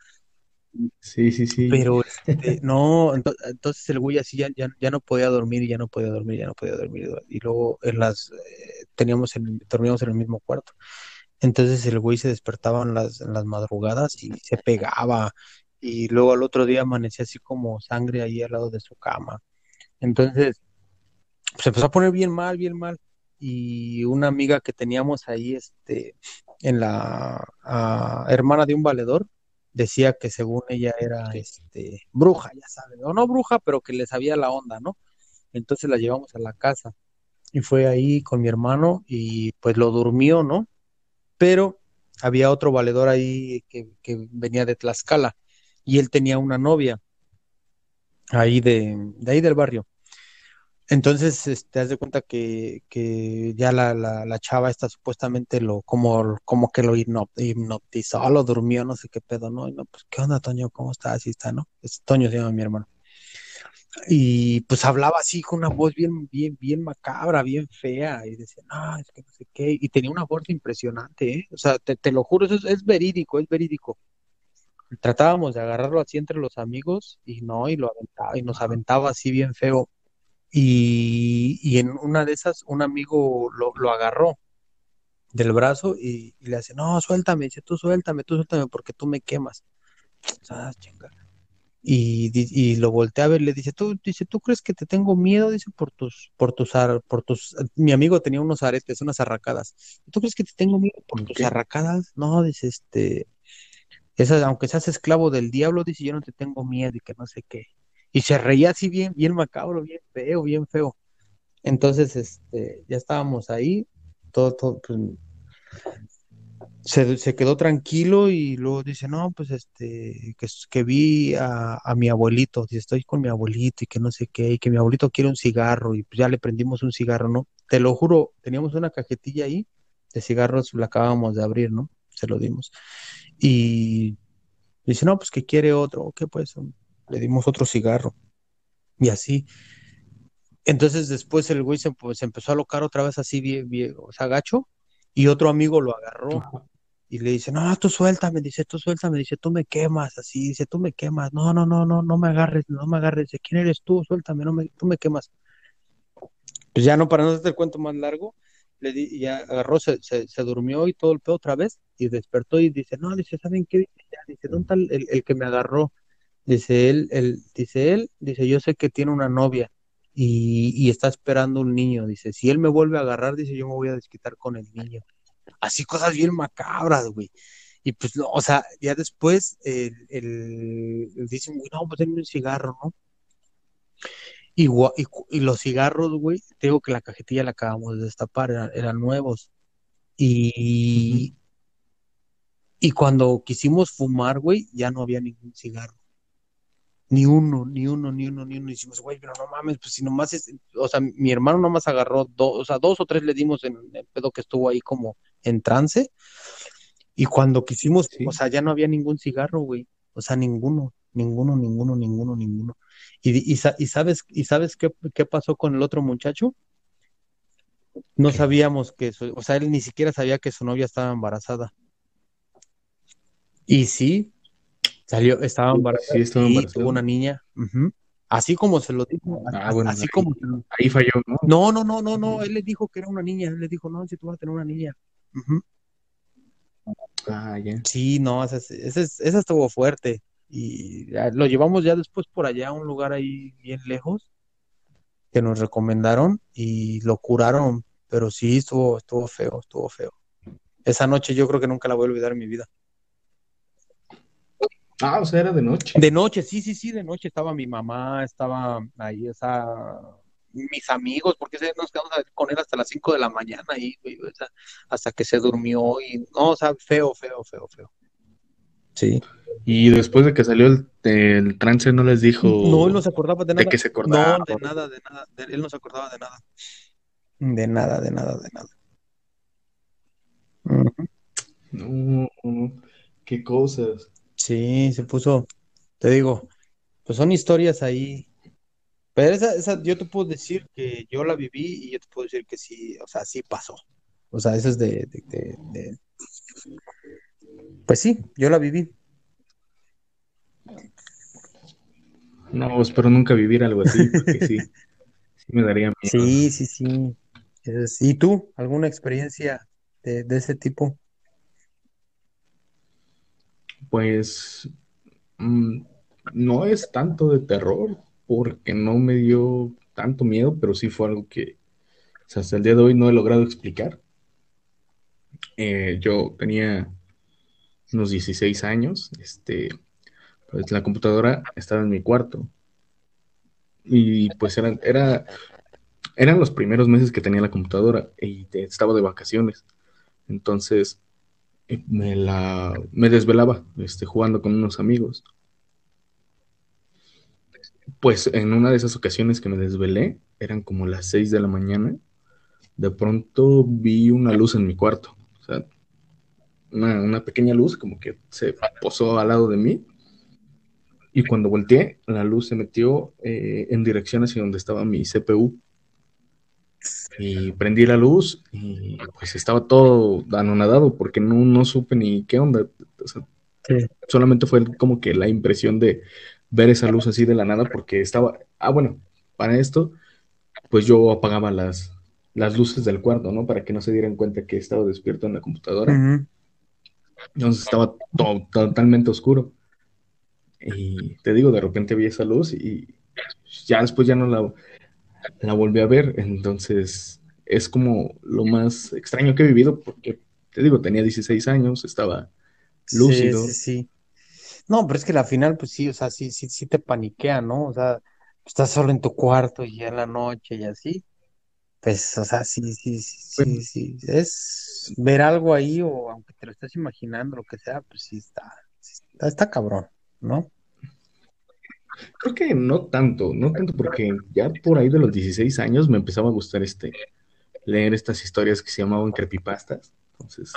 Sí, sí, sí. Pero este, no, ento- entonces el güey así ya, ya, ya no podía dormir ya no podía dormir, ya no podía dormir. Y luego en las eh, teníamos en, dormíamos en el mismo cuarto. Entonces el güey se despertaba en las, en las madrugadas y se pegaba. Y luego al otro día amanecía así como sangre ahí al lado de su cama. Entonces se empezó a poner bien mal, bien mal. Y una amiga que teníamos ahí, este, en la ah, hermana de un valedor, decía que según ella era, este, bruja, ya sabes, o no bruja, pero que le sabía la onda, ¿no? Entonces la llevamos a la casa y fue ahí con mi hermano y pues lo durmió, ¿no? Pero había otro valedor ahí que, que venía de Tlaxcala y él tenía una novia ahí de, de ahí del barrio. Entonces, este, haz de cuenta que, que ya la, la, la chava esta supuestamente lo, como, como que lo hipno- hipnotizó, lo durmió, no sé qué pedo, ¿no? Y no, pues, ¿qué onda, Toño? ¿Cómo estás? Así está, ¿no? Es, Toño se llama mi hermano. Y pues hablaba así con una voz bien, bien, bien macabra, bien fea, y decía, no, es que no sé qué, y tenía una voz impresionante, ¿eh? O sea, te, te lo juro, eso es, es verídico, es verídico. Tratábamos de agarrarlo así entre los amigos, y no, y lo aventaba, y nos aventaba así bien feo. Y, y en una de esas, un amigo lo, lo agarró del brazo y, y le hace, no, suéltame, dice, tú suéltame, tú suéltame, porque tú me quemas. Ah, chinga. Y, y lo voltea a ver, le dice, tú, dice, ¿tú crees que te tengo miedo? Dice, por tus, por tus, ar- por tus, mi amigo tenía unos aretes, unas arracadas. ¿Tú crees que te tengo miedo por tus arracadas? No, dice, este, Esa, aunque seas esclavo del diablo, dice, yo no te tengo miedo y que no sé qué. Y se reía así bien, bien macabro, bien feo, bien feo. Entonces, este, ya estábamos ahí, todo, todo, pues, se, se quedó tranquilo y luego dice, no, pues este, que, que vi a, a mi abuelito, dice, estoy con mi abuelito y que no sé qué, y que mi abuelito quiere un cigarro y pues ya le prendimos un cigarro, ¿no? Te lo juro, teníamos una cajetilla ahí de cigarros, la acabamos de abrir, ¿no? Se lo dimos. Y dice, no, pues que quiere otro, ¿qué pues? Le dimos otro cigarro. Y así. Entonces después el güey se, pues, se empezó a locar otra vez así, bien, bien, o sea, gacho, y otro amigo lo agarró Ajá. y le dice, no, tú suéltame, dice, tú suéltame, dice, tú me quemas, así, dice, tú me quemas, no, no, no, no, no me agarres, no me agarres, dice, ¿quién eres tú? Suéltame, no me, tú me quemas. Pues ya no, para no hacerte el cuento más largo, le di, ya agarró, se, se, se durmió y todo el pedo otra vez, y despertó y dice, no, dice, ¿saben qué? Dice, ya, dice, ¿dónde está el, el- el que me agarró? Dice él, él, dice él, dice, yo sé que tiene una novia y, y está esperando un niño, dice, si él me vuelve a agarrar, dice, yo me voy a desquitar con el niño. Así cosas bien macabras, güey. Y pues, no, o sea, ya después, el, el, dicen, güey, no, pues denme un cigarro, ¿no? Y, y, y los cigarros, güey, te digo que la cajetilla la acabamos de destapar, eran, eran nuevos. Y, y cuando quisimos fumar, güey, ya no había ningún cigarro. Ni uno, ni uno, ni uno, ni uno. Y decimos, güey, pero no mames, pues si nomás es, o sea, mi hermano nomás agarró dos, o sea, dos o tres le dimos en el pedo que estuvo ahí como en trance. Y cuando quisimos, o sea, ya no había ningún cigarro, güey. O sea, ninguno, ninguno, ninguno, ninguno, ninguno. Y, y, sa- y sabes, y sabes qué, qué pasó con el otro muchacho? No ¿qué? sabíamos que su, o sea, él ni siquiera sabía que su novia estaba embarazada. Y sí, salió, estaba embarazada, Sí, estaba sí, tuvo embarazada. una niña. Así como se lo dijo, Ah, a- bueno, así ahí, como se lo- ahí falló, ¿no? No, no, no, no, no, él le dijo que era una niña, él le dijo, no, si tú vas a tener una niña. Ah, ya. Sí, no, esa, es- esa, es- esa estuvo fuerte. Y ya lo llevamos ya después por allá a un lugar ahí bien lejos que nos recomendaron y lo curaron, pero sí estuvo, estuvo feo, estuvo feo. Esa noche yo creo que nunca la voy a olvidar en mi vida. Ah, o sea, era de noche. De noche, sí, sí, sí, de noche estaba mi mamá, estaba ahí, o sea, mis amigos, porque nos quedamos a- con él hasta las 5 de la mañana ahí, güey, o sea, hasta que se durmió y no, o sea, feo, feo, feo, feo. Sí. Y después de que salió el, el trance, no les dijo No, él no se acordaba de de nada. que se acordaba. No, de nada, de nada. de- él no se acordaba de nada. De nada, de nada, de nada. Ujú. No, no, qué cosas. Sí, se puso, te digo, pues son historias ahí. Pero esa, esa, yo te puedo decir que yo la viví y yo te puedo decir que sí, o sea, sí pasó. O sea, esa es de, de, de- de- Pues sí, yo la viví. No, espero nunca vivir algo así, porque sí, sí me daría miedo. Sí, sí, sí. ¿Y tú? ¿Alguna experiencia de, de ese tipo? Pues mm, no es tanto de terror, porque no me dio tanto miedo, pero sí fue algo que hasta el día de hoy no he logrado explicar. Eh, yo tenía unos 16 años, este, pues la computadora estaba en mi cuarto y pues eran, era, eran los primeros meses que tenía la computadora y estaba de vacaciones. Entonces me la me desvelaba este, jugando con unos amigos. Pues en una de esas ocasiones que me desvelé, eran como las 6 de la mañana, de pronto vi una luz en mi cuarto. Una, una pequeña luz como que se posó al lado de mí y cuando volteé, la luz se metió eh, en dirección hacia donde estaba mi CPU. Y prendí la luz y pues estaba todo anonadado porque no, no supe ni qué onda. O sea, Sí. solamente fue como que la impresión de ver esa luz así de la nada porque estaba, ah, bueno, para esto, pues yo apagaba las, las luces del cuarto, ¿no? Para que no se dieran cuenta que estaba despierto en la computadora. Entonces estaba to- totalmente oscuro. Y te digo, de repente vi esa luz y ya después ya no la, la volví a ver. Entonces es como lo más extraño que he vivido porque, te digo, tenía 16 años, estaba Sí, lúcido. sí, sí. No, pero es que la final, pues sí, o sea, sí, sí, sí te paniquea, ¿no? O sea, estás solo en tu cuarto y ya en la noche y así. Pues, o sea, sí, sí, Bueno, sí, sí, sí. Es ver algo ahí o aunque te lo estés imaginando, lo que sea, pues sí está, sí está, está cabrón, ¿no? Creo que no tanto, no tanto porque ya por ahí de los 16 años me empezaba a gustar este, leer estas historias que se llamaban creepypastas. Entonces,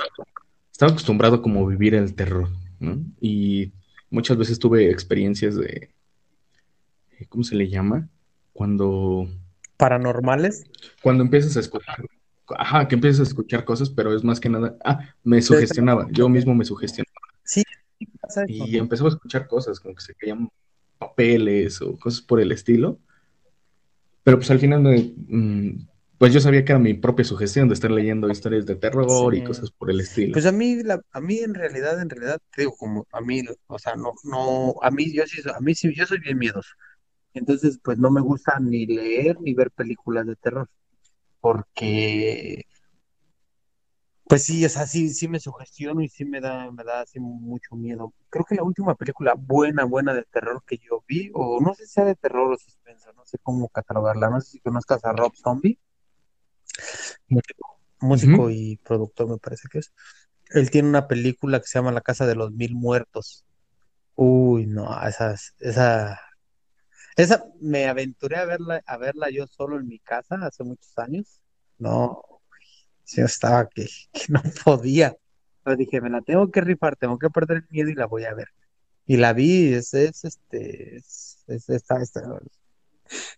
estaba acostumbrado como a vivir el terror, ¿no? Y muchas veces tuve experiencias de, ¿cómo se le llama? Cuando, Paranormales. cuando empiezas a escuchar, ajá, que empiezas a escuchar cosas, pero es más que nada, ah, me sugestionaba, yo mismo me sugestionaba Sí, sí pasa eso. y empezaba a escuchar cosas, como que se caían papeles o cosas por el estilo, pero pues al final me, mm, pues yo sabía que era mi propia sugestión de estar leyendo historias de Sí. terror y cosas por el estilo. Pues a mí, la, a mí en realidad, en realidad, te digo, como a mí, o sea, no, no, a mí, yo sí, a mí sí, yo soy bien miedoso. Entonces, pues no me gusta ni leer ni ver películas de terror, porque, pues sí, o sea, sí, sí me sugestiono y sí me da, me da así mucho miedo. Creo que la última película buena, buena de terror que yo vi, o no sé si sea de terror o suspenso, no sé cómo catalogarla, no sé si conozcas a Rob Zombie, músico, y productor me parece que es. Él tiene una película que se llama La Casa de los Mil Muertos. Uy, no, esa, es- esa, esa me aventuré a verla, a verla yo solo en mi casa hace muchos años. No, yo estaba que, que no podía. Pero dije, me la tengo que rifar, tengo que perder el miedo y la voy a ver. Y la vi, es, es este, es, es- está- está-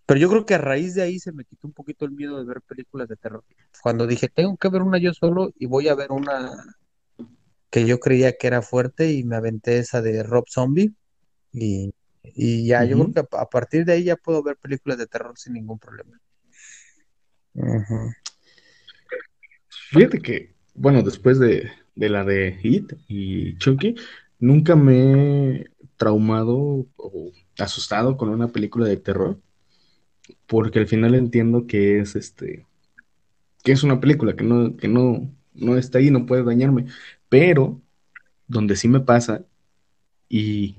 Pero yo creo que a raíz de ahí se me quitó un poquito el miedo de ver películas de terror. Cuando dije, tengo que ver una yo solo y voy a ver una que yo creía que era fuerte y me aventé esa de Rob Zombie y, y ya, yo creo que a, a partir de ahí ya puedo ver películas de terror sin ningún problema. Ujú. Fíjate que, bueno, después de, de la de It y Chucky, nunca me he traumado o asustado con una película de terror, porque al final entiendo que es este, que es una película que no, que no, no está ahí, no puede dañarme. Pero donde sí me pasa, y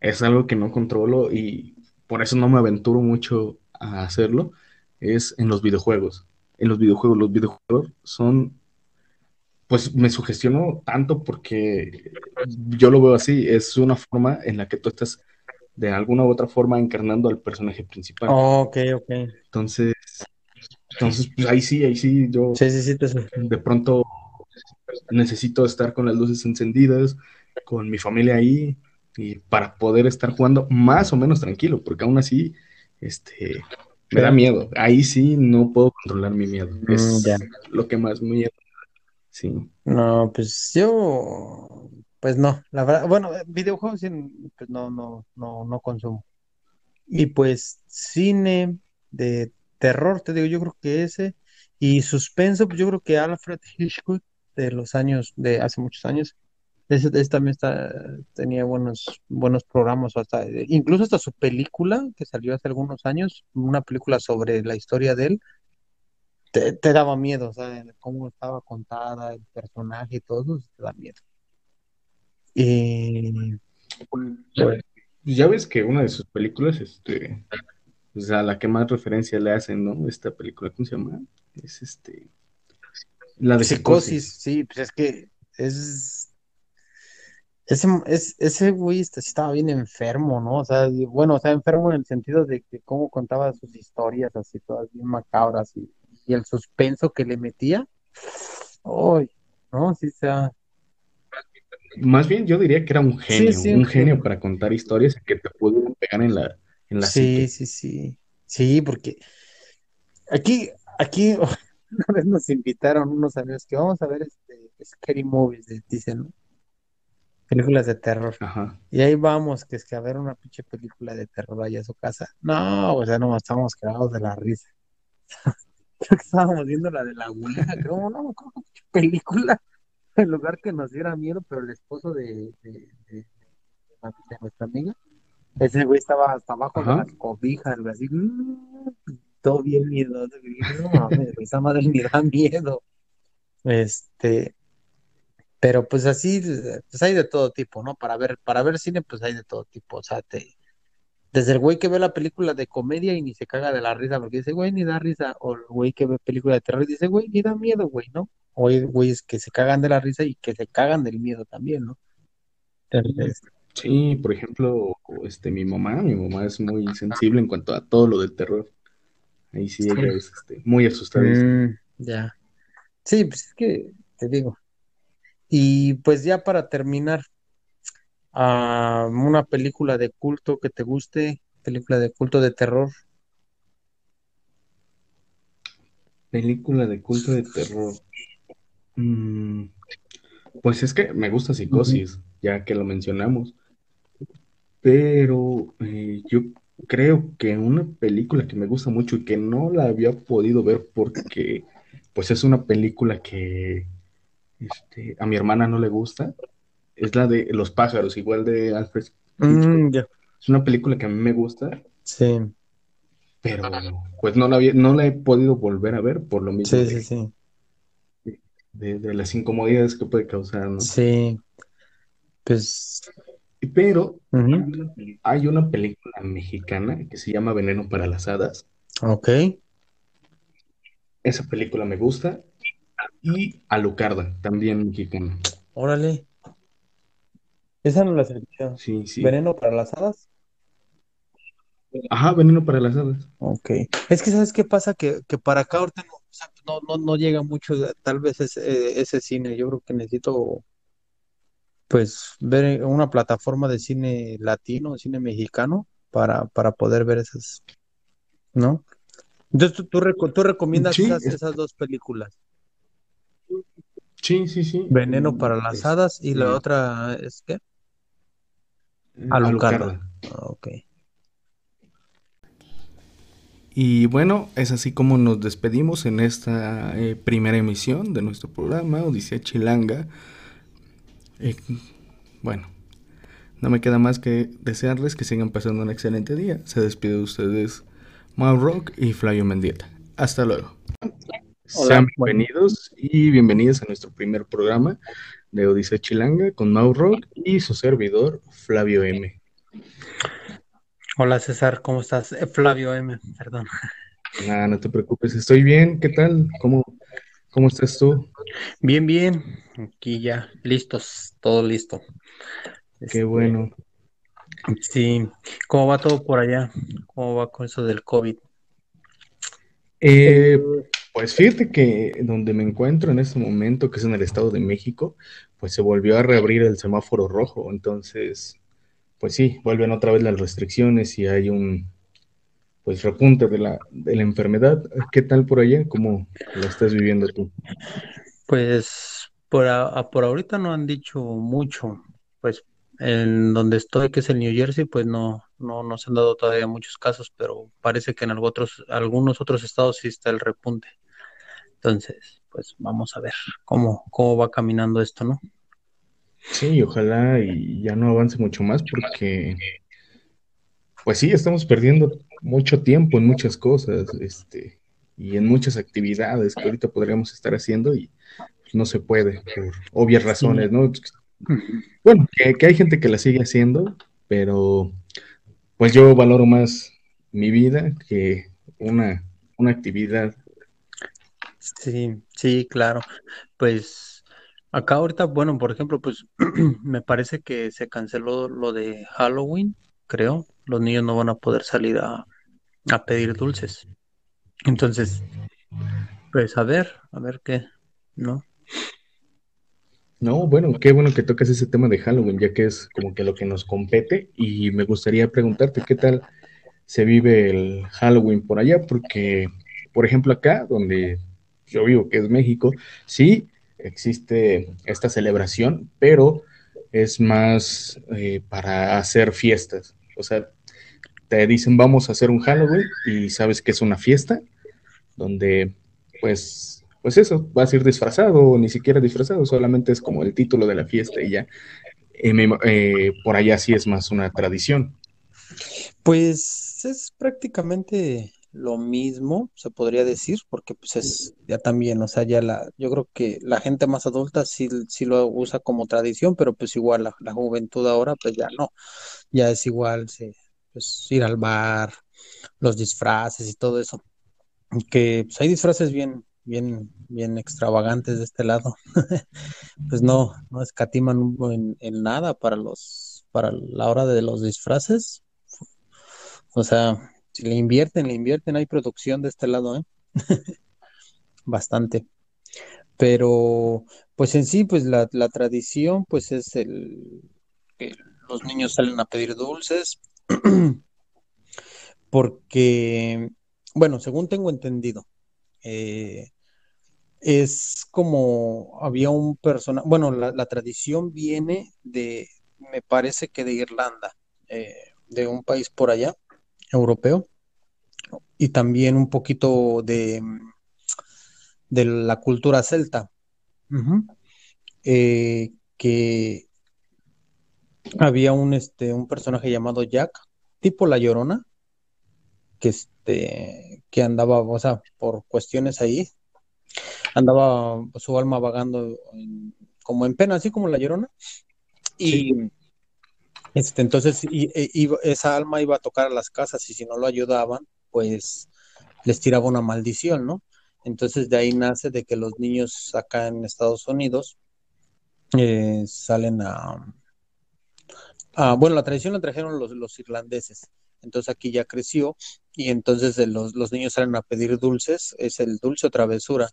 es algo que no controlo, y por eso no me aventuro mucho a hacerlo, es en los videojuegos. En los videojuegos, los videojuegos son pues me sugestionó tanto porque yo lo veo así, es una forma en la que tú estás de alguna u otra forma encarnando al personaje principal. Ok, ok. Entonces, entonces pues ahí sí, ahí sí, yo Sí, sí, sí, de pronto necesito estar con las luces encendidas, con mi familia ahí, y para poder estar jugando más o menos tranquilo, porque aún así, este, me da miedo. Ahí sí no puedo controlar mi miedo. Mm, Es ya. lo que más miedo. Sí. No, pues yo, pues no, la verdad, bueno, videojuegos pues no, no, no, no consumo. Y pues cine de terror, te digo, yo creo que ese. Y suspenso, pues yo creo que Alfred Hitchcock de los años, de hace muchos años, ese, ese también está, tenía buenos, buenos programas, hasta, incluso hasta su película que salió hace algunos años, una película sobre la historia de él, te, te daba miedo, o sea, cómo estaba contada, el personaje y todo, te da miedo. Y Pues, ya ves que una de sus películas, este, o sea, la que más referencia le hacen, ¿no? Esta película, ¿cómo se llama? Es este, la de psicosis, Psicosis. sí, pues es que es Ese, es, ese güey este, estaba bien enfermo, ¿no? O sea, bueno, o sea, enfermo en el sentido de que cómo contaba sus historias así, todas bien macabras y, y el suspenso que le metía. ¡Ay! ¿no? Sí, sea, Más bien yo diría que era un genio, sí, un un genio genio. para contar historias que te pudieran pegar en la, en la Sí, sí, sí. Sí, porque aquí, aquí una vez nos invitaron unos amigos que vamos a ver este Scary Movies, dicen, ¿no? Películas de terror. Ajá. Y ahí vamos, que es que a ver una pinche película de terror allá a su casa. No, o sea, no, estábamos cagados de la risa. Creo que estábamos viendo la de la Ouija, creo, no qué pinche película, en lugar que nos diera miedo, pero el esposo de, de, de, de nuestra amiga, ese güey estaba hasta abajo de Ajá. las cobijas, güey, así, mm, todo bien miedoso. No esa madre ni da miedo. Este, Pero pues así, pues hay de todo tipo, ¿no? Para ver, para ver cine, pues hay de todo tipo. O sea, te, desde el güey que ve la película de comedia y ni se caga de la risa porque dice, güey, ni da risa. O el güey que ve película de terror y dice, güey, ni da miedo, güey, ¿no? O hay güeyes que se cagan de la risa y que se cagan del miedo también, ¿no? Entonces, Sí, por ejemplo, este, mi mamá, mi mamá es muy sensible en cuanto a todo lo del terror. Ahí sí, ella es este, muy asustada. mm, ya. Sí, pues es que te digo. Y pues ya para terminar, ah, una película de culto que te guste, película de culto de terror. Película de culto de terror. Mm, pues es que me gusta Psicosis, ya que lo mencionamos. Pero eh, yo creo que una película que me gusta mucho y que no la había podido ver porque pues es una película que este, a mi hermana no le gusta, es la de Los pájaros, igual de Alfred. Mm. Es una película que a mí me gusta, Sí, pero pues no la había- no la he podido volver a ver por lo mismo sí, de, sí. de- de las incomodidades que puede causar, ¿no? Sí, pues, Pero hay una película mexicana que se llama Veneno para las Hadas. Ok, Esa película me gusta. Y Alucarda, también mexicana. órale. Esa no la escuché. Sí, sí. ¿Veneno para las hadas? Ajá, Veneno para las Hadas. Ok. Es que, ¿sabes qué pasa? Que, que para acá ahorita no, o sea, no, no, no llega mucho, eh, tal vez ese, ese cine. Yo creo que necesito, pues, ver una plataforma de cine latino, cine mexicano, para, para poder ver esas, ¿no? Entonces, tú, tú, tú recomiendas Sí, esas, es- esas dos películas. Sí, sí, sí. Veneno para las hadas y la otra es ¿qué? Alucarda. Alucarda. Ok. Y bueno, es así como nos despedimos en esta eh, primera emisión de nuestro programa, Odisea Chilanga. Eh, bueno, no me queda más que desearles que sigan pasando un excelente día. Se despide de ustedes Mau Rock y Flavio Mendieta. Hasta luego. Hola, Sean bueno. bienvenidos y bienvenidas a nuestro primer programa de Odisea Chilanga con Mau Rock y su servidor Flavio M. Hola César, ¿cómo estás? Eh, Flavio M, perdón. Nada, no te preocupes, estoy bien. ¿Qué tal? ¿Cómo, cómo estás tú? Bien, bien. Aquí ya, listos, todo listo. Qué Este, bueno. sí, ¿cómo va todo por allá? ¿Cómo va con eso del COVID? Eh, pues fíjate que donde me encuentro en este momento, que es en el Estado de México, pues se volvió a reabrir el semáforo rojo. Entonces, pues sí, vuelven otra vez las restricciones y hay un pues repunte de la, de la enfermedad. ¿Qué tal por allá? ¿Cómo lo estás viviendo tú? Pues por, a- a- por ahorita no han dicho mucho. Pues en donde estoy, que es el New Jersey, pues no, no, no se han dado todavía muchos casos, pero parece que en algo otros, algunos otros estados sí está el repunte. Entonces, pues vamos a ver cómo, cómo va caminando esto, ¿no? Sí, ojalá y ya no avance mucho más porque, pues sí, estamos perdiendo mucho tiempo en muchas cosas, este, y en muchas actividades que ahorita podríamos estar haciendo y no se puede por obvias razones, ¿no? Bueno, que, que hay gente que la sigue haciendo, pero pues yo valoro más mi vida que una, una actividad. Sí, sí, claro. Pues acá ahorita, bueno, por ejemplo, pues me parece que se canceló lo de Halloween, creo. Los niños no van a poder salir a, a pedir dulces. Entonces, pues a ver, a ver qué, ¿no? No, bueno, qué bueno que tocas ese tema de Halloween, ya que es como que lo que nos compete y me gustaría preguntarte qué tal se vive el Halloween por allá, porque, por ejemplo, acá donde yo vivo, que es México, sí existe esta celebración, pero es más eh, para hacer fiestas. O sea, te dicen vamos a hacer un Halloween y sabes que es una fiesta donde, pues, pues eso, vas a ir disfrazado ni siquiera disfrazado, solamente es como el título de la fiesta y ya. Eh, por allá sí es más una tradición. Pues es prácticamente lo mismo, se podría decir, porque pues es ya también, o sea, ya la, yo creo que la gente más adulta sí, sí lo usa como tradición, pero pues igual la, la juventud ahora pues ya no, ya es igual, sí, pues ir al bar, los disfraces y todo eso, que pues hay disfraces bien, bien, bien extravagantes de este lado, pues no, no escatiman en, en nada para los, para la hora de los disfraces, o sea, si le invierten, le invierten, hay producción de este lado, ¿eh? Bastante. Pero, pues en sí, pues la, tradición, pues es el que los niños salen a pedir dulces, porque, bueno, según tengo entendido, eh, es como había un personaje, bueno, la, la, tradición viene de, me parece que de Irlanda, eh, de un país por allá, europeo y también un poquito de, de la cultura celta, eh, que había un, este, un personaje llamado Jack, tipo La Llorona, que, este, que andaba, o sea, por cuestiones ahí, andaba su alma vagando como en pena, así como La Llorona, y... Este, entonces y, y, esa alma iba a tocar a las casas y si no lo ayudaban, pues les tiraba una maldición, ¿no? Entonces de ahí nace de que los niños acá en Estados Unidos eh, salen a, Bueno, la tradición la trajeron los, irlandeses, entonces aquí ya creció y entonces los, los niños salen a pedir dulces, es el dulce o travesura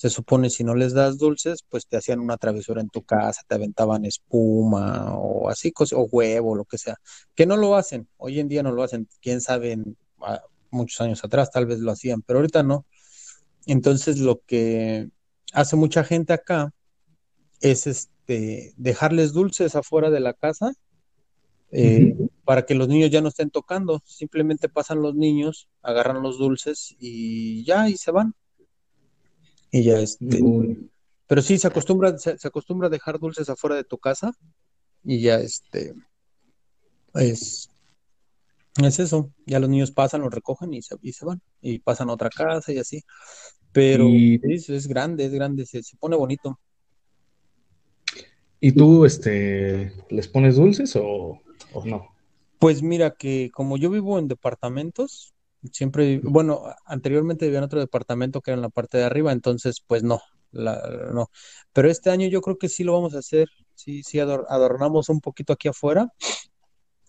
se supone si no les das dulces, pues te hacían una travesura en tu casa, te aventaban espuma o así, o huevo, lo que sea. Que no lo hacen, hoy en día no lo hacen, quién sabe, muchos años atrás tal vez lo hacían, pero ahorita no. Entonces lo que hace mucha gente acá es este dejarles dulces afuera de la casa eh, uh -huh. para que los niños ya no estén tocando. Simplemente pasan los niños, agarran los dulces y ya, y se van. Y ya este. Pero sí, se acostumbra, se, se, acostumbra a dejar dulces afuera de tu casa. Y ya este. Es. Es eso. Ya los niños pasan, los recogen y se, y se van. Y pasan a otra casa y así. Pero y... es, es, grande, es grande, se, se, pone bonito. ¿Y tú este, les pones dulces o, o no? Pues mira que como yo vivo en departamentos, Siempre, bueno, anteriormente vivía en otro departamento que era en la parte de arriba, entonces pues no, la, no. Pero este año yo creo que sí lo vamos a hacer, sí, sí adornamos un poquito aquí afuera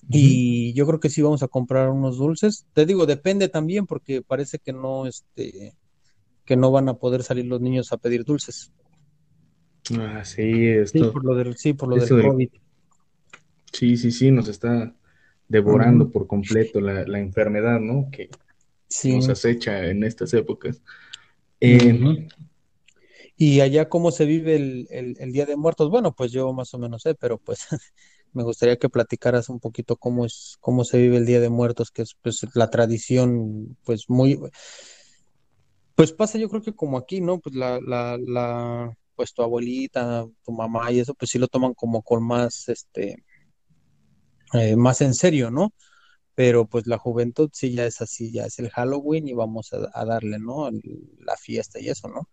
y yo creo que sí vamos a comprar unos dulces. Te digo, depende también porque parece que no, este, que no van a poder salir los niños a pedir dulces. Ah, sí, esto. Sí, por lo del, sí, por lo del COVID. Sí, sí, sí, nos está devorando uh -huh. por completo la, la, enfermedad, ¿no? Que sí. nos acecha en estas épocas. Eh, uh -huh. ¿Y allá cómo se vive el, el, el, Día de Muertos? Bueno, pues yo más o menos sé, pero pues me gustaría que platicaras un poquito cómo es, cómo se vive el Día de Muertos, que es pues la tradición, pues muy, pues pasa yo creo que como aquí, ¿no? Pues la, la, la pues tu abuelita, tu mamá y eso, pues sí lo toman como con más, este, eh, más en serio, ¿no? Pero pues la juventud sí ya es así, ya es el Halloween y vamos a, darle, ¿no? La fiesta y eso, ¿no?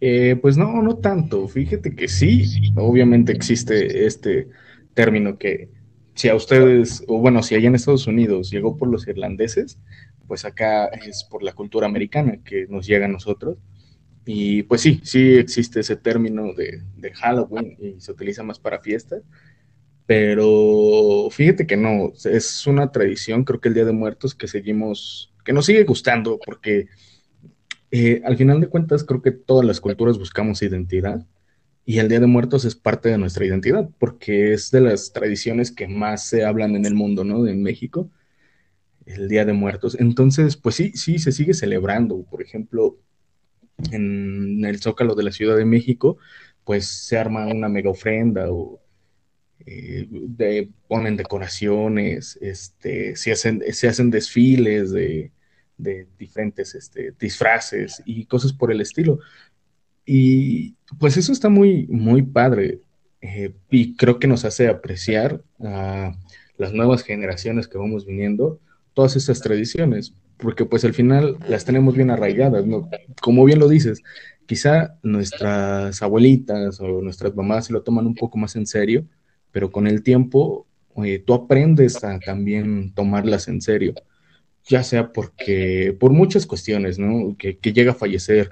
Eh, pues no, no tanto. Fíjate que sí, obviamente existe este término que si a ustedes, o bueno, si allá en Estados Unidos llegó por los irlandeses, pues acá es por la cultura americana que nos llega a nosotros. Y pues sí, sí existe ese término de Halloween y se utiliza más para fiestas. Pero fíjate que no, es una tradición, creo que el Día de Muertos que seguimos, que nos sigue gustando, porque eh, al final de cuentas creo que todas las culturas buscamos identidad y el Día de Muertos es parte de nuestra identidad, porque es de las tradiciones que más se hablan en el mundo, ¿no? En México, el Día de Muertos. Entonces, pues sí, sí, se sigue celebrando. Por ejemplo, en el Zócalo de la Ciudad de México, pues se arma una mega ofrenda o eh, de, ponen decoraciones, este, se, hacen, se hacen desfiles de, de diferentes este, disfraces y cosas por el estilo. Y pues eso está muy, muy padre eh, y creo que nos hace apreciar a las nuevas generaciones que vamos viniendo todas estas tradiciones. porque pues al final las tenemos bien arraigadas, ¿no? Como bien lo dices, quizá nuestras abuelitas o nuestras mamás se lo toman un poco más en serio, pero con el tiempo tú aprendes a también tomarlas en serio, ya sea porque por muchas cuestiones, ¿no? Que, que llega a fallecer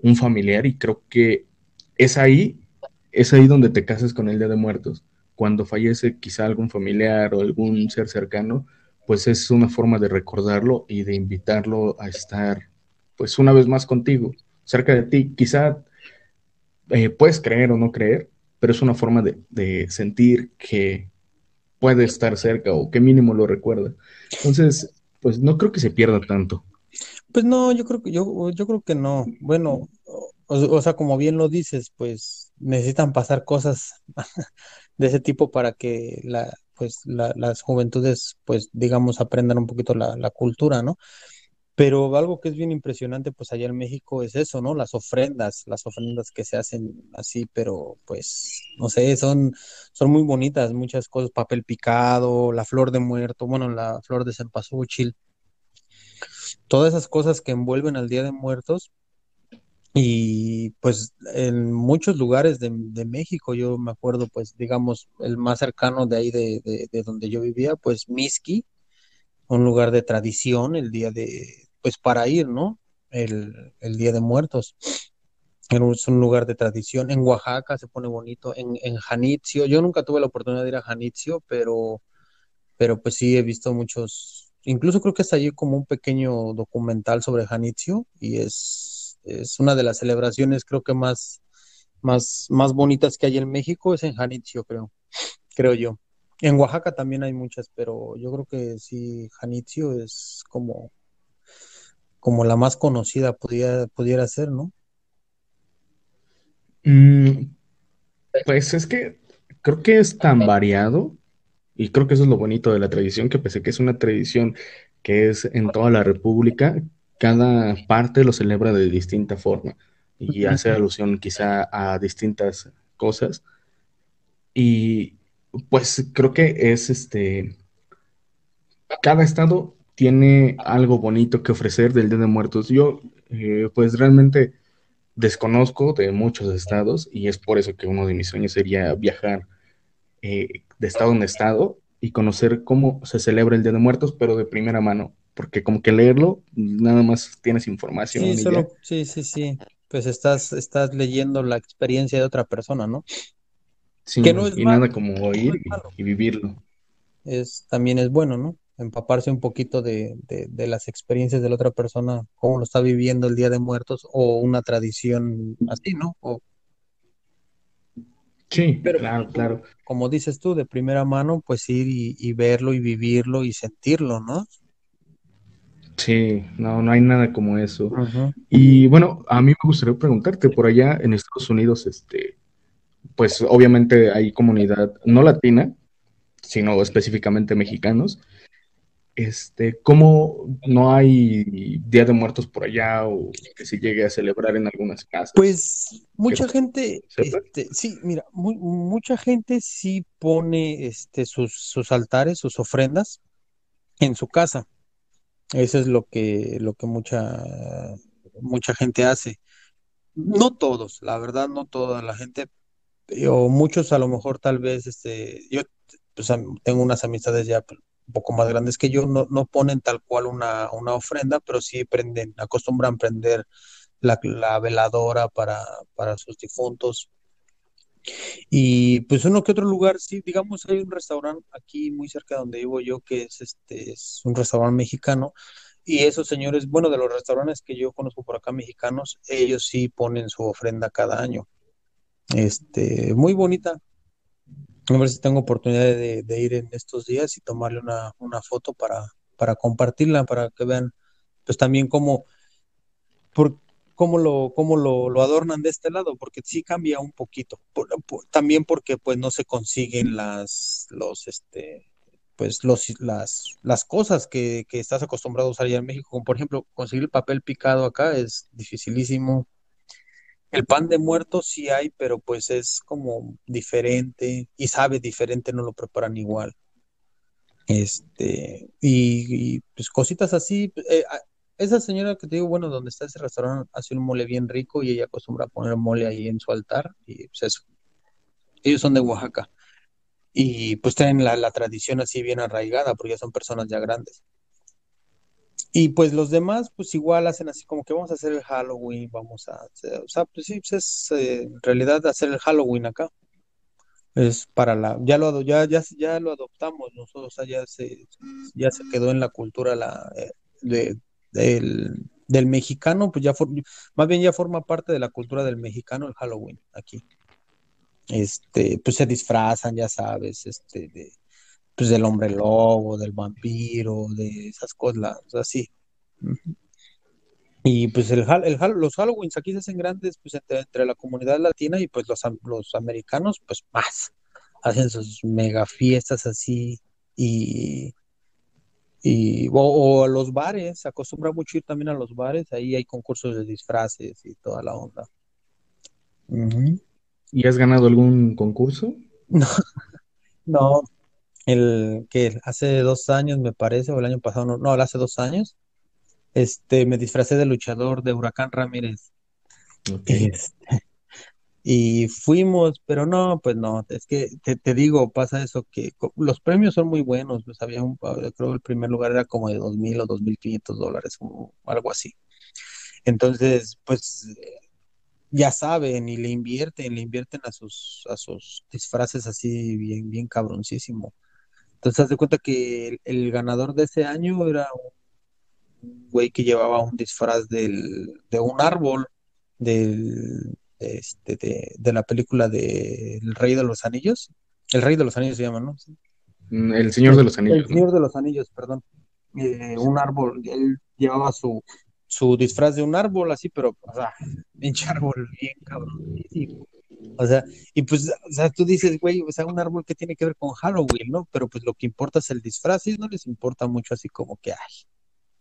un familiar y creo que es ahí, es ahí donde te casas con el Día de Muertos. Cuando fallece quizá algún familiar o algún ser cercano, pues es una forma de recordarlo y de invitarlo a estar, pues una vez más contigo, cerca de ti. Quizá eh, puedes creer o no creer, pero es una forma de, de, sentir que puede estar cerca o que mínimo lo recuerda. Entonces, pues no creo que se pierda tanto. Pues no, yo creo que yo, yo creo que no. Bueno, o, sea, como bien lo dices, pues necesitan pasar cosas de ese tipo para que la, pues las juventudes, pues digamos, aprendan un poquito la, la cultura, ¿no? Pero algo que es bien impresionante, pues allá en México es eso, ¿no? Las ofrendas, las ofrendas que se hacen así, pero pues, no sé, son, son muy bonitas, muchas cosas, papel picado, la flor de muerto, bueno, la flor de cempasúchil, todas esas cosas que envuelven al Día de Muertos. Y pues en muchos lugares de, México, yo me acuerdo, pues digamos, el más cercano de ahí de, de, donde yo vivía, pues Miski, un lugar de tradición, el día de, pues para ir, ¿no? El, Día de Muertos. Es un lugar de tradición. En Oaxaca se pone bonito. En, en yo nunca tuve la oportunidad de ir a Janitzio, pero, pero pues sí he visto muchos incluso creo que está allí como un pequeño documental sobre Janitzio y es, es una de las celebraciones creo que más, más, más bonitas que hay en México, es en Janitzio, creo, creo yo. En Oaxaca también hay muchas, pero yo creo que sí, Janitzio es como, como la más conocida pudiera, pudiera ser, ¿no? Mm, pues es que creo que es tan variado y creo que eso es lo bonito de la tradición, que pese que es una tradición que es en toda la República, cada parte lo celebra de distinta forma y hace alusión quizá a distintas cosas. Y pues creo que es este, cada estado tiene algo bonito que ofrecer del Día de Muertos. Yo eh, pues realmente desconozco de muchos estados y es por eso que uno de mis sueños sería viajar eh, de estado en estado y conocer cómo se celebra el Día de Muertos, pero de primera mano, porque como que leerlo, nada más tienes información. Sí, sí, sí, sí. Pues estás, estás leyendo la experiencia de otra persona, ¿no? Sí, que no es y nada como oír y, vivirlo. Es, también es bueno, ¿no? Empaparse un poquito de, de, las experiencias de la otra persona, cómo lo está viviendo el Día de Muertos o una tradición así, ¿no? O Sí, Pero, claro, claro. Como dices tú, de primera mano, pues ir y, verlo y vivirlo y sentirlo, ¿no? Sí, no, no hay nada como eso. Y bueno, a mí me gustaría preguntarte, por allá en Estados Unidos, este, pues obviamente hay comunidad no latina, sino específicamente mexicanos este, ¿cómo no hay Día de Muertos por allá o que se llegue a celebrar en algunas casas? Pues mucha gente, este, sí, mira, mucha gente sí pone este, sus, sus, altares, sus ofrendas en su casa. Eso es lo que, lo que mucha, mucha gente hace. No todos, la verdad, no toda la gente, o muchos a lo mejor tal vez, este, yo pues, tengo unas amistades ya un poco más grandes que yo, no, no ponen tal cual una, una, ofrenda, pero sí prenden, acostumbran prender la, la veladora para, para, sus difuntos. Y pues uno que otro lugar, sí, digamos, hay un restaurante aquí muy cerca de donde vivo yo, que es este, es un restaurante mexicano, y esos señores, bueno, de los restaurantes que yo conozco por acá mexicanos, ellos sí ponen su ofrenda cada año. Este, muy bonita, a ver si tengo oportunidad de, ir en estos días y tomarle una, foto para, para compartirla, para que vean, pues también cómo, por, cómo, lo, cómo lo, adornan de este lado, porque sí cambia un poquito. también porque pues no se consiguen las, los, este, pues los, las, las cosas que, que estás acostumbrado a usar allá en México, como por ejemplo conseguir el papel picado acá es dificilísimo el pan de muerto sí hay, pero pues es como diferente y sabe diferente, no lo preparan igual. Este, y, pues cositas así, eh, esa señora que te digo, bueno, donde está ese restaurante hace un mole bien rico y ella acostumbra a poner mole ahí en su altar y pues eso. Ellos son de Oaxaca y pues tienen la, la tradición así bien arraigada porque ya son personas ya grandes. Y pues los demás, pues igual hacen así como que vamos a hacer el Halloween, vamos a o sea, pues sí, pues es eh, en realidad hacer el Halloween acá. Es para la, ya lo, ya, ya, ya lo adoptamos nosotros, o sea, ya se, ya se quedó en la cultura la, eh, de, del, del mexicano, pues ya, for- más bien ya forma parte de la cultura del mexicano el Halloween aquí. Este, pues se disfrazan, ya sabes, este, de, pues del hombre lobo, del vampiro, de esas cosas, así. Y pues el, el, los Halloweens aquí se hacen grandes pues entre, entre la comunidad latina y pues los, los americanos pues más. Hacen sus mega fiestas así y, y o, a los bares, se acostumbra mucho ir también a los bares, ahí hay concursos de disfraces y toda la onda. ¿Y has ganado algún concurso? No, no, el que hace dos años me parece, o el año pasado, no, no, hace dos años, este, me disfracé de luchador de Huracán Ramírez. Este, y fuimos, pero no, pues no, es que te, te digo, pasa eso que los premios son muy buenos, pues había un, creo que el primer lugar era como de dos mil o dos mil quinientos dólares, algo así. Entonces, pues ya saben y le invierten, le invierten a sus, a sus disfraces así bien, bien cabroncísimo. Entonces, haz de cuenta que el, el ganador de ese año era un güey que llevaba un disfraz del, de un árbol del, de, este, de, de la película de El Rey de los Anillos. El Rey de los Anillos se llama, ¿no? Sí. Mm, El Señor de El, los el Anillos, ¿no? Señor de los Anillos, perdón. Eh, un árbol, él llevaba su, su disfraz de un árbol así, pero, o sea, pinche árbol bien cabronísimo. O sea, y pues, o sea, tú dices, güey, o sea, un árbol que tiene que ver con Halloween, ¿no? Pero pues lo que importa es el disfraz y no les importa mucho así como que, ay,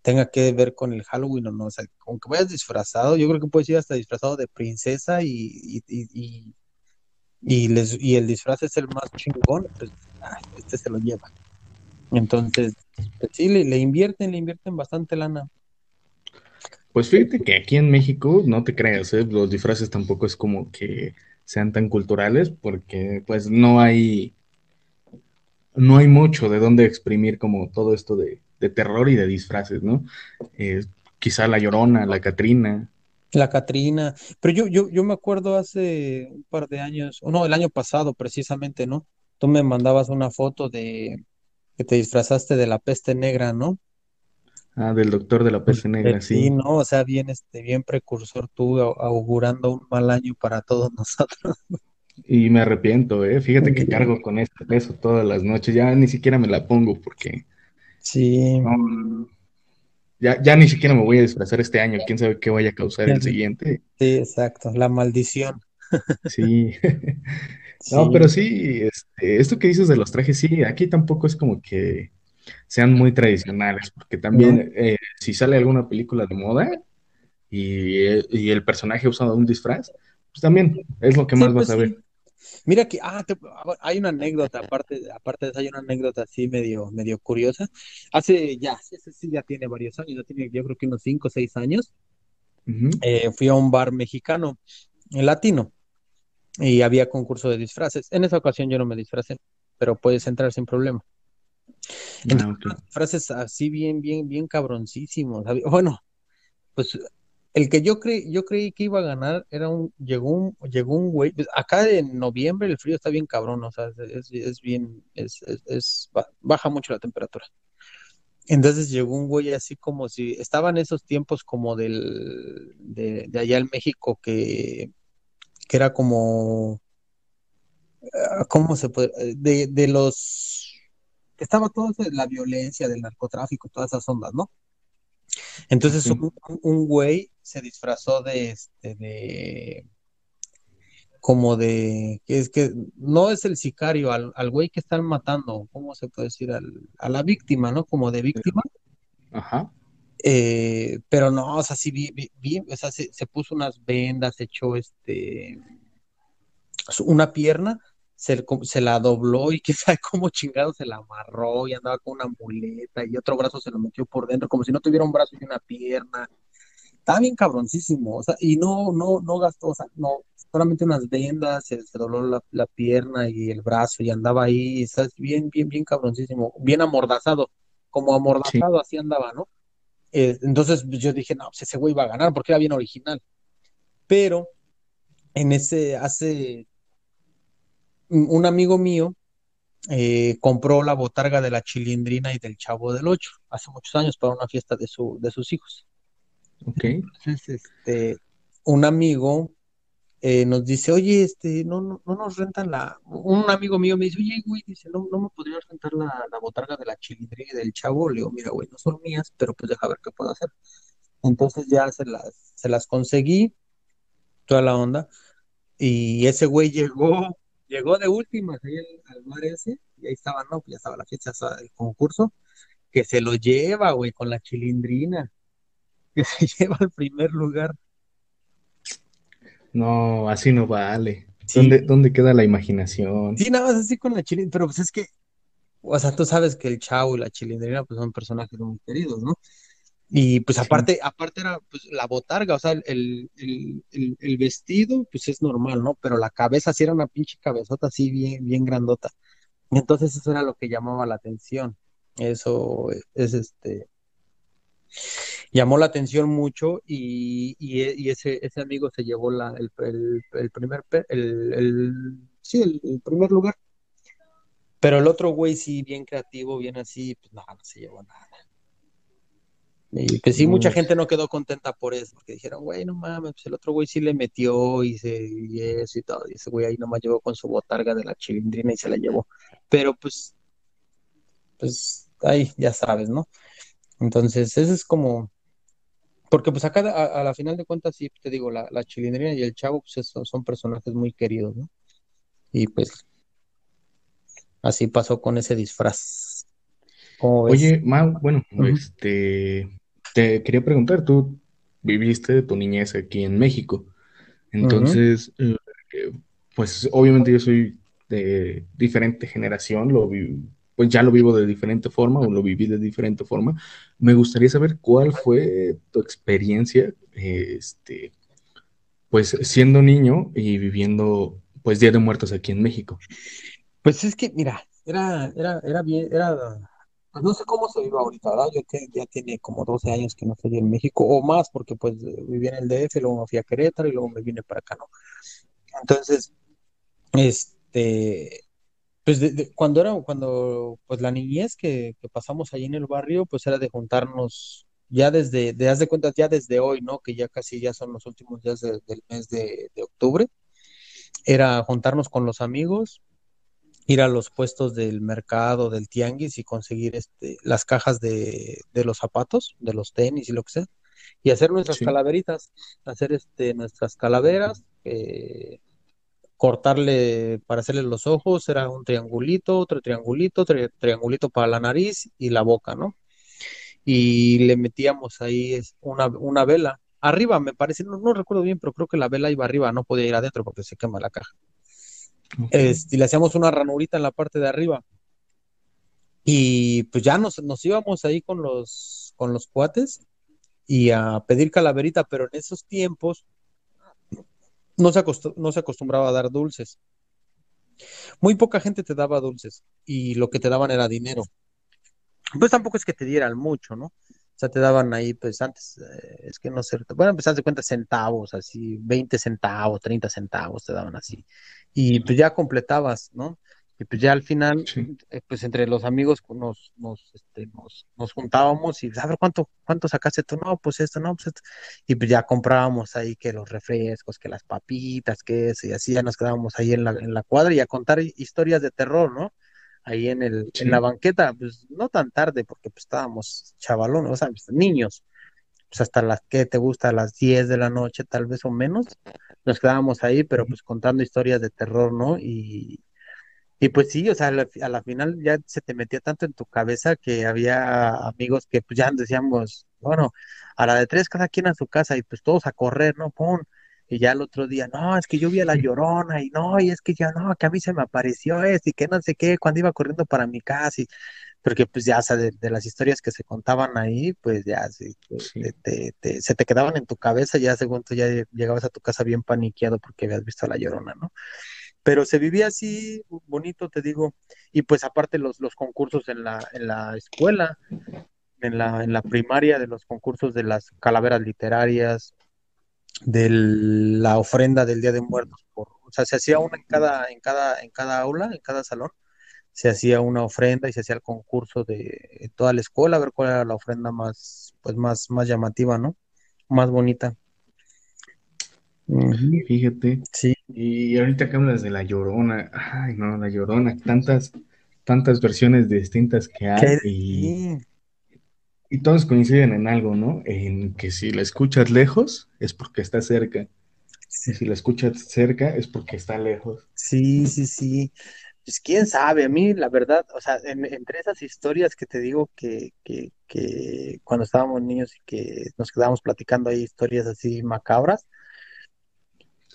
tenga que ver con el Halloween o no. O sea, como que vayas disfrazado, yo creo que puedes ir hasta disfrazado de princesa y, y, y, les, y el disfraz es el más chingón, pues, ah, este se lo lleva. Entonces, pues sí, le, le invierten, le invierten bastante lana. Pues fíjate que aquí en México, no te creas, ¿eh? Los disfraces tampoco es como que sean tan culturales, porque pues no hay, no hay mucho de dónde exprimir como todo esto de, terror y de disfraces, ¿no? Eh, quizá la Llorona, la Catrina. La Catrina, pero yo, yo, yo me acuerdo hace un par de años, o no, el año pasado precisamente, ¿no? Tú me mandabas una foto de que te disfrazaste de la peste negra, ¿no? Ah, del Doctor de la Peste Eh, Negra, sí, sí. ¿no? O sea, bien, este, bien precursor tú au- augurando un mal año para todos nosotros. Y me arrepiento, ¿eh? Fíjate que cargo con este peso todas las noches, ya ni siquiera me la pongo porque Sí, no, ya, ya ni siquiera me voy a disfrazar este año, quién sabe qué vaya a causar el siguiente. sí, exacto, la maldición. Sí. No, Sí, pero sí, este, esto que dices de los trajes, sí, aquí tampoco es como que sean muy tradicionales, porque ¿no? también eh, si sale alguna película de moda y, y el personaje usa un disfraz, pues también es lo que Sí, más vas pues a ver. sí. Mira que, ah, te- ah, hay una anécdota, aparte, aparte de eso, hay una anécdota así medio, medio curiosa. Hace ya, sí, sí, sí, ya tiene varios años, ya tiene yo creo que unos 5 o 6 años, eh, fui a un bar mexicano, eh, latino, y había concurso de disfraces. En esa ocasión yo no me disfracé, pero puedes entrar sin problema. Entonces, Ah, disfraces así bien, bien, bien cabroncísimos. Bueno, pues el que yo creí, yo creí que iba a ganar era un, llegó un, llegó un güey, pues, acá en noviembre el frío está bien cabrón, o sea, es, es bien, es, es, es- ba- baja mucho la temperatura. Entonces llegó un güey así como si estaban esos tiempos como del, de, de allá en México que, que era como, ah, ¿cómo se puede? eh, De, de los, estaba toda la violencia del narcotráfico, todas esas ondas, ¿no? Entonces un, un güey se disfrazó de este, de, como de, que es que no es el sicario, al, al güey que están matando, ¿cómo se puede decir? Al, a la víctima, ¿no? Como de víctima. Ajá. Eh, pero no, o sea, sí, vi, vi- vi- o sea, se, se puso unas vendas, echó este, una pierna se, se la dobló y que sabe cómo chingado se la amarró y andaba con una muleta y otro brazo se lo metió por dentro, como si no tuviera un brazo y una pierna. Estaba bien cabroncísimo, o sea, y no, no, no gastó, o sea, no, solamente unas vendas, se, se dobló la, la, pierna y el brazo y andaba ahí, bien, bien, bien cabroncísimo, bien amordazado, como amordazado, sí. así andaba, ¿no? Eh, entonces pues, yo dije, no, pues ese güey va a ganar porque era bien original. Pero en ese, hace un amigo mío eh, compró la botarga de la chilindrina y del chavo del ocho hace muchos años para una fiesta de, su, de sus hijos. Ok. Entonces, este, un amigo eh, nos dice, oye, este, no, no, no nos rentan la, un amigo mío me dice, oye, güey, dice, no, no me podrías rentar la, la botarga de la chilindrina y del chavo. Le digo, mira, güey, no son mías, pero pues deja ver qué puedo hacer. Entonces ya se las, se las conseguí, toda la onda, y ese güey llegó llegó de últimas ahí al, al bar ese, y ahí estaba, no, pues ya estaba la fiesta, el concurso, que se lo lleva, güey, con la chilindrina, que se lleva al primer lugar. No, así no vale. Sí. ¿Dónde, ¿Dónde, queda la imaginación? Sí, nada más así con la chilindrina, pero pues es que, o sea, tú sabes que el chavo y la chilindrina pues son personajes muy queridos, ¿no? Y pues aparte, sí. aparte era pues, la botarga, o sea, el, el, el, el, vestido, pues es normal, ¿no? Pero la cabeza sí era una pinche cabezota así bien, bien grandota. Entonces eso era lo que llamaba la atención. Eso es este. Llamó la atención mucho y, y, y ese, ese amigo se llevó la, el, el, primer, el, sí, el, primer lugar. Pero el otro güey sí, bien creativo, bien así, pues no, no se llevó nada. Y pues sí, mucha gente no quedó contenta por eso, porque dijeron, güey, no mames, pues el otro güey sí le metió y, se, y eso y todo. Y ese güey ahí nomás llegó con su botarga de la chilindrina y se la llevó. Pero pues, pues ahí ya sabes, ¿no? Entonces, eso es como, porque pues acá a, a la final de cuentas, sí, te digo, la, la chilindrina y el chavo, pues eso, son personajes muy queridos, ¿no? Y pues, así pasó con ese disfraz. Oye, Mau, bueno, uh -huh. este, te quería preguntar, tú viviste tu niñez aquí en México, entonces, uh -huh. eh, pues obviamente yo soy de diferente generación, lo vi, pues ya lo vivo de diferente forma o lo viví de diferente forma. Me gustaría saber cuál fue tu experiencia, este, pues siendo niño y viviendo, pues Día de Muertos aquí en México. Pues es que, mira, era, era, era bien, era pues no sé cómo se vive ahorita, ¿verdad? Yo te, ya tiene como 12 años que no estoy en México, o más, porque pues viví en el DF, luego me fui a Querétaro y luego me vine para acá, ¿no? Entonces, este, pues de, cuando era, cuando, pues la niñez que, que, pasamos allí en el barrio, pues era de juntarnos ya desde, de haz de cuentas, ya desde hoy, ¿no? Que ya casi ya son los últimos días de, del mes de octubre, era juntarnos con los amigos, ir a los puestos del mercado, del tianguis y conseguir este, las cajas de, de los zapatos, de los tenis y lo que sea, y hacer nuestras sí. calaveritas, hacer este, nuestras calaveras, eh, cortarle para hacerle los ojos, era un triangulito, otro triangulito, tri triangulito para la nariz y la boca, ¿no? Y le metíamos ahí una, una vela. Arriba, me parece, no, no recuerdo bien, pero creo que la vela iba arriba, no podía ir adentro porque se quema la caja. Este, y le hacíamos una ranurita en la parte de arriba. Y pues ya nos, nos íbamos ahí con los, con los cuates y a pedir calaverita, pero en esos tiempos no se, no se acostumbraba a dar dulces. Muy poca gente te daba dulces y lo que te daban era dinero. Pues tampoco es que te dieran mucho, ¿no? O sea, te daban ahí, pues antes, eh, es que no sé, bueno, empezar de cuenta centavos, así, 20 centavos, 30 centavos te daban así y pues ya completabas, ¿no? Y pues ya al final, sí. eh, pues entre los amigos nos, nos, este, nos, nos, juntábamos y a ver cuánto, cuánto sacaste tú, no, pues esto, no, pues esto. Y pues ya comprábamos ahí que los refrescos, que las papitas, que eso, y así ya nos quedábamos ahí en la, en la cuadra y a contar historias de terror, ¿no? Ahí en, el, sí. en la banqueta, pues no tan tarde, porque pues estábamos chavalones, o sea, pues, niños, pues hasta las que te gusta, a las 10 de la noche tal vez o menos, nos quedábamos ahí, pero pues contando historias de terror, ¿no? Y, y pues sí, o sea, a la, a la, final ya se te metía tanto en tu cabeza que había amigos que pues ya decíamos, bueno, a la de tres cada quien a su casa y pues todos a correr, ¿no? Pum. Y ya el otro día, no, es que yo vi a la llorona y no, y es que ya no, que a mí se me apareció esto y que no sé qué, cuando iba corriendo para mi casa. Y, porque pues ya, o sea, de, las historias que se contaban ahí, pues ya sí, se te quedaban en tu cabeza, ya según tú ya llegabas a tu casa bien paniqueado porque habías visto a la llorona, ¿no? Pero se vivía así, bonito, te digo, y pues aparte los, los concursos en la, en la escuela, en la, en la primaria, de los concursos de las calaveras literarias, de la ofrenda del Día de Muertos. Por, o sea, se hacía una en cada, en cada, en cada aula, en cada salón, se hacía una ofrenda y se hacía el concurso de toda la escuela, a ver cuál era la ofrenda más, pues más, más llamativa, ¿no? Más bonita. Fíjate. Sí. Y ahorita que hablas de la llorona, ay no, la llorona, tantas, tantas versiones distintas que hay y, y todos coinciden en algo, ¿no? En que si la escuchas lejos es porque está cerca. Y si la escuchas cerca es porque está lejos. Sí, sí, sí. Pues quién sabe, a mí la verdad, o sea, entre esas historias que te digo que, que, que cuando estábamos niños y que nos quedábamos platicando ahí historias así macabras,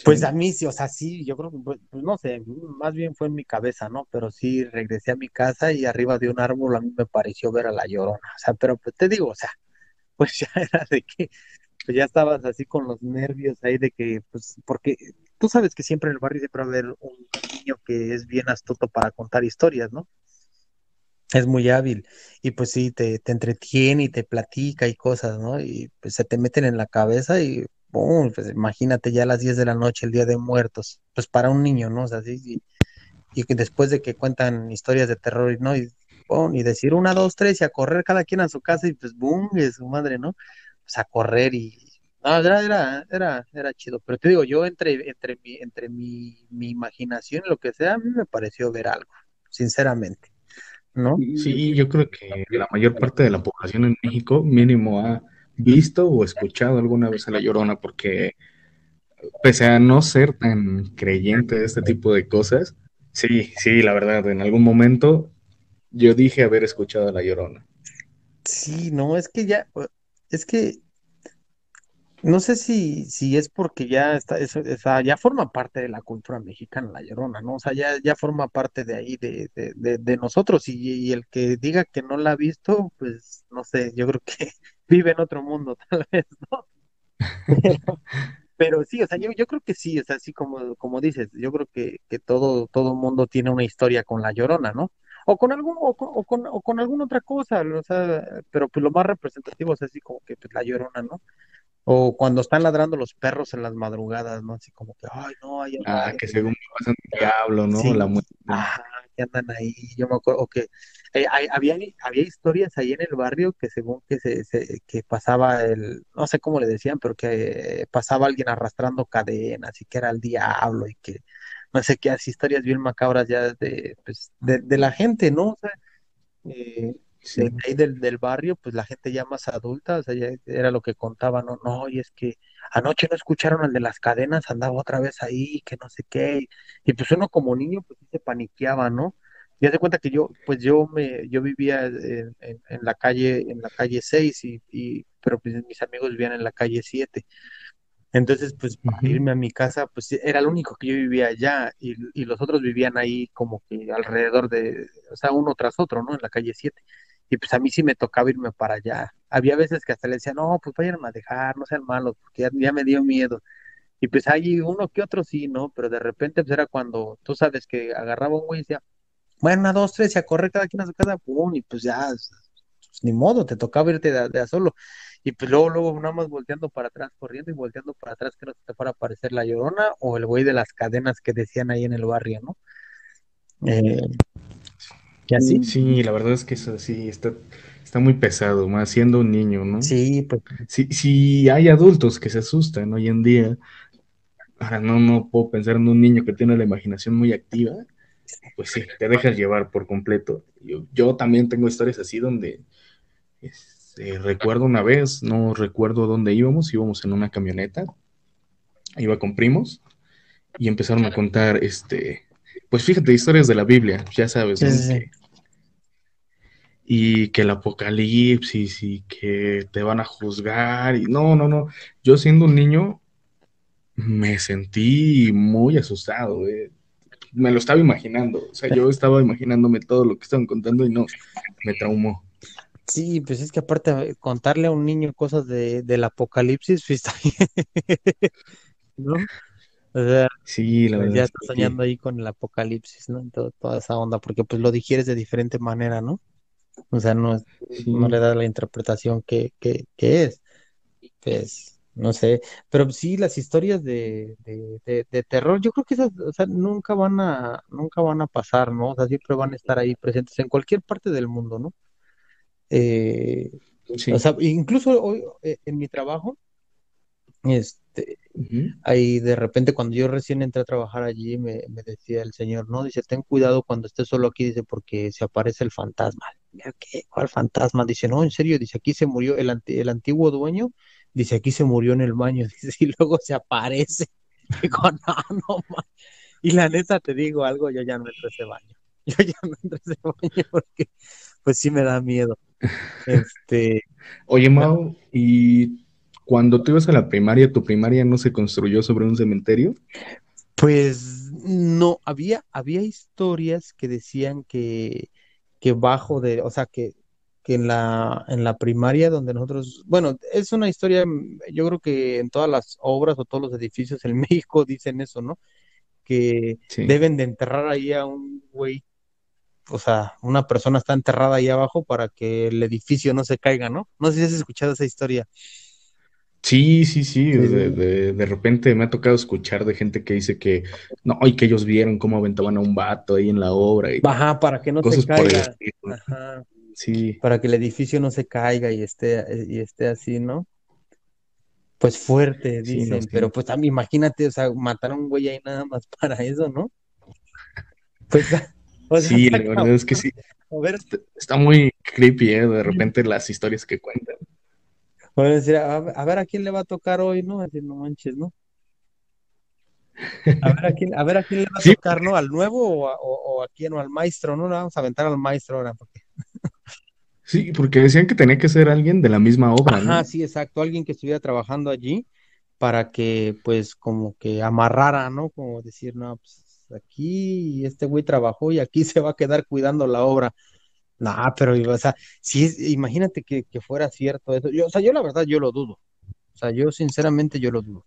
pues a mí sí, o sea, sí, yo creo que, pues, pues, no sé, más bien fue en mi cabeza, ¿no? Pero sí regresé a mi casa y arriba de un árbol a mí me pareció ver a la llorona, o sea, pero pues te digo, o sea, pues ya era de que, pues ya estabas así con los nervios ahí de que, pues, porque tú sabes que siempre en el barrio siempre va a haber un niño que es bien astuto para contar historias, ¿no? Es muy hábil y pues sí, te, te entretiene y te platica y cosas, ¿no? Y pues se te meten en la cabeza y pues imagínate ya a las 10 de la noche, el Día de Muertos, pues para un niño, ¿no? O sea, sí, y, que después de que cuentan historias de terror, ¿no? Y, y decir una, dos, tres y a correr cada quien a su casa y pues boom, y su madre, ¿no? Pues a correr y... No, era, era, era, era chido, pero te digo, yo entre, entre, mi, entre mi, mi imaginación y lo que sea, a mí me pareció ver algo, sinceramente, ¿no? Sí, yo creo que la mayor parte de la población en México mínimo ha visto o escuchado alguna vez a La Llorona, porque pese a no ser tan creyente de este tipo de cosas, sí, sí, la verdad, en algún momento yo dije haber escuchado a La Llorona. Sí, no, es que ya, es que no sé si, si es porque ya está, eso, ya forma parte de la cultura mexicana, la llorona, ¿no? O sea, ya, ya forma parte de ahí, de, de, de, nosotros, y, y, el que diga que no la ha visto, pues no sé, yo creo que vive en otro mundo, tal vez, ¿no? Pero, sí, o sea, yo, yo creo que sí, es así como, como dices, yo creo que, que todo, todo mundo tiene una historia con la llorona, ¿no? O con algún, o con, o con, o con alguna otra cosa, o sea, pero pues lo más representativo es así como que pues, la llorona, ¿no? O cuando están ladrando los perros en las madrugadas, ¿no? Así como que, ay, no, hay Ah, que según pasa un diablo, ¿no? La muerte. Ajá, que andan ahí. Yo me acuerdo que eh, había, había historias ahí en el barrio que según que se, que pasaba el, no sé cómo le decían, pero que pasaba alguien arrastrando cadenas y que era el diablo y que no sé qué, así historias bien macabras ya de, pues, de, de la gente, ¿no? O sea, eh, de ahí del, del, barrio, pues la gente ya más adulta, o sea, ya era lo que contaban, no, no, y es que anoche no escucharon al de las cadenas, andaba otra vez ahí, que no sé qué, y pues uno como niño, pues se paniqueaba, ¿no? Y hace cuenta que yo, pues yo me, yo vivía en, en, la calle, en la calle 6, y, y, pero pues mis amigos vivían en la calle 7. Entonces, pues para irme a mi casa, pues era el único que yo vivía allá y, y, los otros vivían ahí como que alrededor de, o sea, uno tras otro, ¿no? En la calle 7. Y pues a mí sí me tocaba irme para allá. Había veces que hasta le decía, no, pues vayan a dejar, no sean malos, porque ya, me dio miedo. Y pues hay uno que otro sí, ¿no? Pero de repente pues era cuando tú sabes que agarraba un güey y decía, bueno, dos, tres, y a correr cada quien a su casa, pum, y pues ya, pues, ni modo, te tocaba irte de, a solo. Y pues luego, luego nada más volteando para atrás, corriendo y volteando para atrás, que no te fuera a aparecer la llorona o el güey de las cadenas que decían ahí en el barrio, ¿no? Eh, Sí, la verdad es que eso sí está, está muy pesado, más siendo un niño, ¿no? Sí, pues. Sí, hay adultos que se asustan hoy en día. Ahora no, no puedo pensar en un niño que tiene la imaginación muy activa. Pues sí, te dejas llevar por completo. Yo, yo también tengo historias así donde este, recuerdo una vez, no recuerdo dónde íbamos, íbamos en una camioneta, iba con primos y empezaron a contar, este, pues fíjate, historias de la Biblia, ya sabes, ¿no? y que el apocalipsis y que te van a juzgar y no, no, no. Yo siendo un niño, me sentí muy asustado. eh. Me lo estaba imaginando. O sea, yo estaba imaginándome todo lo que estaban contando y no, me traumó. Sí, pues es que aparte contarle a un niño cosas de, del apocalipsis, pues está bien, ¿no? O sea, Sí, la pues verdad ya es está que sí. soñando ahí con el apocalipsis, ¿no? Todo- toda esa onda, porque pues lo digieres de diferente manera, ¿no? O sea, no, es- no le Sí. da la interpretación que, que, que es. Pues, no sé, pero sí las historias de, de, de, de terror, yo creo que esas, o sea, nunca van a, nunca van a pasar, ¿no? O sea, siempre van a estar ahí presentes en cualquier parte del mundo, ¿no? Eh, o Sí. sea, incluso hoy eh, en mi trabajo, este, ahí de repente cuando yo recién entré a trabajar allí, me, me decía el señor, no, dice, ten cuidado cuando estés solo aquí, dice, porque se aparece el fantasma. ¿qué? ¿Cuál fantasma? Dice, no, en serio, dice, aquí se murió el, anti- el antiguo dueño, dice, aquí se murió en el baño, dice, y luego se aparece. Digo, no, no, ma". Y la neta te digo algo, yo ya no entro a ese baño. Yo ya no entro a ese baño porque pues sí me da miedo. Este, Oye, Mau, ¿y cuando tú ibas a la primaria, tu primaria no se construyó sobre un cementerio? pues no, había, había historias que decían que, que bajo de, o sea, que, que en la, en la primaria donde nosotros, bueno, es una historia, yo creo que en todas las obras o todos los edificios en México dicen eso, ¿no? Que Sí. deben de enterrar ahí a un güey, o sea, una persona está enterrada ahí abajo para que el edificio no se caiga, ¿no? No sé si has escuchado esa historia. Sí, sí, sí, de, de, de repente me ha tocado escuchar de gente que dice que no, y que ellos vieron cómo aventaban a un vato ahí en la obra y Ajá, para que no se caiga. Ajá. Sí, para que el edificio no se caiga y esté, y esté así, ¿no? Pues fuerte, sí, no dicen, pero pues también imagínate, o sea, matar a un güey ahí nada más para eso, ¿no? Pues, o sea, Sí, la verdad es que sí, A ver, está, está muy creepy, ¿eh? De repente las historias que cuentan. A ver, decir, a, ver a ver a quién le va a tocar hoy, ¿no? Decir, no manches, ¿no? A ver a quién, a ver a quién le va a Sí, tocar, ¿no? ¿Al nuevo o a, o, o a quién? ¿O al maestro, ¿no? Le vamos a aventar al maestro ahora. Porque... sí, porque decían que tenía que ser alguien de la misma obra, Ajá, ¿no? sí, exacto, alguien que estuviera trabajando allí para que, pues, como que amarrara, ¿no? Como decir, no, pues aquí este güey trabajó y aquí se va a quedar cuidando la obra. No, pero, o sea, si imagínate que, que fuera cierto eso. Yo, o sea, yo la verdad, yo lo dudo. O sea, yo sinceramente yo lo dudo.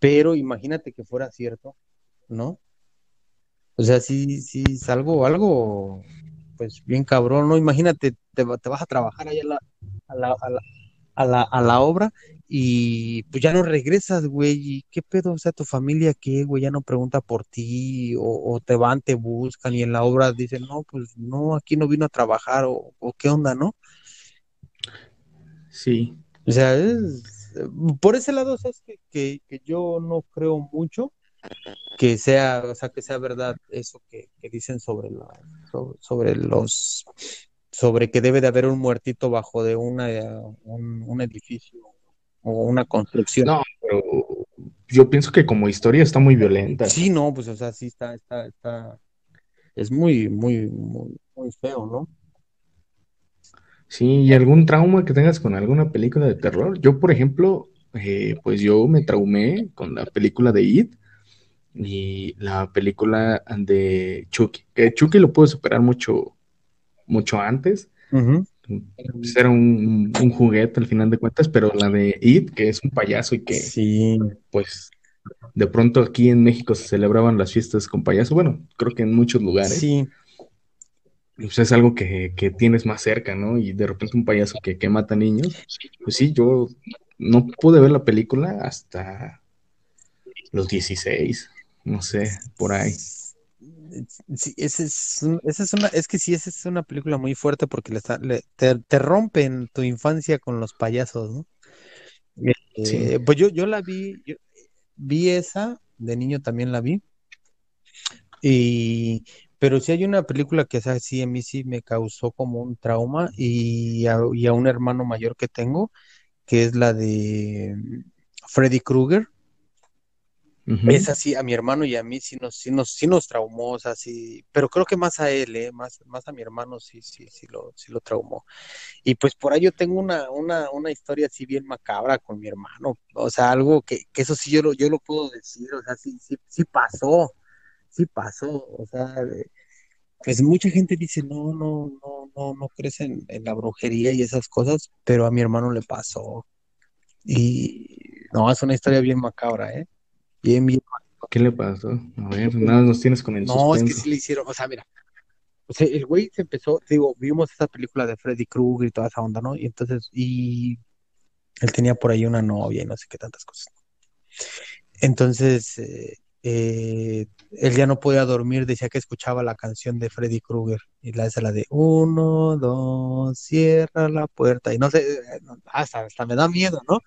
Pero imagínate que fuera cierto, ¿no? O sea, sí, sí, es algo, pues bien cabrón, ¿no? Imagínate, te, te vas a trabajar allá a la, a la, a la, a la, a la obra y pues ya no regresas, güey. ¿Y qué pedo? O sea, tu familia, ¿qué, güey? Ya no pregunta por ti o, o te van, te buscan y en la obra dicen, no, pues no, aquí no vino a trabajar o, o qué onda, ¿no? Sí, O sea, es, por ese lado, sabes que, que, que yo no creo mucho que sea, o sea, que sea verdad eso que, que dicen sobre la, sobre, sobre los, sobre que debe de haber un muertito bajo de una, un, un edificio o una construcción. no, pero yo pienso que como historia está muy violenta. Sí, no, pues, o sea, sí está, está, está, es muy, muy, muy, muy feo, ¿no? Sí, ¿y algún trauma que tengas con alguna película de terror? Yo, por ejemplo, eh, pues yo me traumé con la película de It y la película de Chucky, que Chucky lo pude superar mucho, mucho antes. Pues era un, un juguete al final de cuentas, pero la de It, que es un payaso y que Sí, pues de pronto aquí en México se celebraban las fiestas con payaso, bueno, creo que en muchos lugares, sí, pues es algo que, que tienes más cerca, ¿no? Y de repente un payaso que, que mata niños, pues sí, yo no pude ver la película hasta los 16, no sé, por ahí. Sí, ese es, esa es una, es que sí, esa es una película muy fuerte porque le está- le- te, te rompen tu infancia con los payasos, ¿no? Sí, Eh, pues yo, yo la vi, yo vi esa, de niño también la vi, y, pero sí hay una película que esa sí a mí sí me causó como un trauma y a, y a un hermano mayor que tengo, que es la de Freddy Krueger. Es así, a mi hermano y a mí sí nos, sí nos, sí nos traumó, o sea, sí, pero creo que más a él, ¿eh? Más, más a mi hermano sí, sí, sí lo, sí lo traumó. Y pues por ahí yo tengo una, una, una historia así bien macabra con mi hermano, o sea, algo que, que eso sí yo lo, yo lo puedo decir, o sea, sí, sí, sí pasó, sí pasó, o sea, pues mucha gente dice, no, no, no, no, no crees en, en la brujería y esas cosas, pero a mi hermano le pasó. Y no, es una historia bien macabra, ¿eh? Bien, bien. ¿Qué le pasó? A ver, nada nos tienes con el No, es que sí le hicieron, o sea, mira, o sea, el güey se empezó, digo, vimos esa película de Freddy Krueger y toda esa onda, ¿no? Y entonces, y él tenía por ahí una novia y no sé qué tantas cosas. Entonces, eh, eh, él ya no podía dormir, decía que escuchaba la canción de Freddy Krueger y la esa la de uno, dos, cierra la puerta y no sé, eh, hasta, hasta me da miedo, ¿no?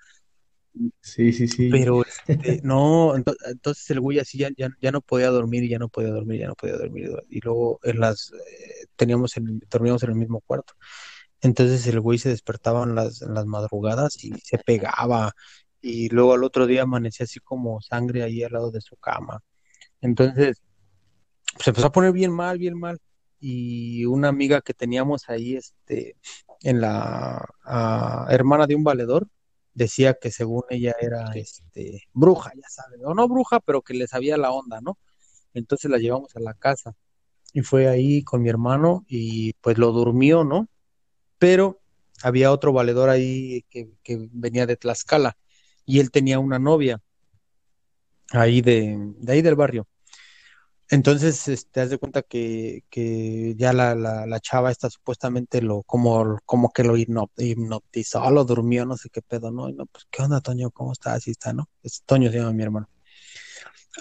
Sí, sí, sí. Pero este, no, ento- entonces el güey así ya, ya, ya no podía dormir y ya no podía dormir, ya no podía dormir. Y luego en las, eh, teníamos en- dormíamos en el mismo cuarto. Entonces el güey se despertaba en las, en las madrugadas y se pegaba. Y luego al otro día amanecía así como sangre ahí al lado de su cama. Entonces se empezó a poner bien mal, bien mal. Y una amiga que teníamos ahí, este, en la ah, hermana de un valedor, decía que según ella era, este, bruja, ya sabes, o no bruja, pero que le sabía la onda, ¿no? Entonces la llevamos a la casa y fue ahí con mi hermano y pues lo durmió, ¿no? Pero había otro valedor ahí que, que venía de Tlaxcala y él tenía una novia ahí de, de ahí del barrio. Entonces, este, haz de cuenta que, que ya la, la, chava esta supuestamente lo, como, como que lo hipno- hipnotizó, lo durmió, no sé qué pedo, ¿no? Y no, pues, ¿qué onda, Toño? ¿Cómo estás? Así está, ¿no? Es Toño se llama mi hermano.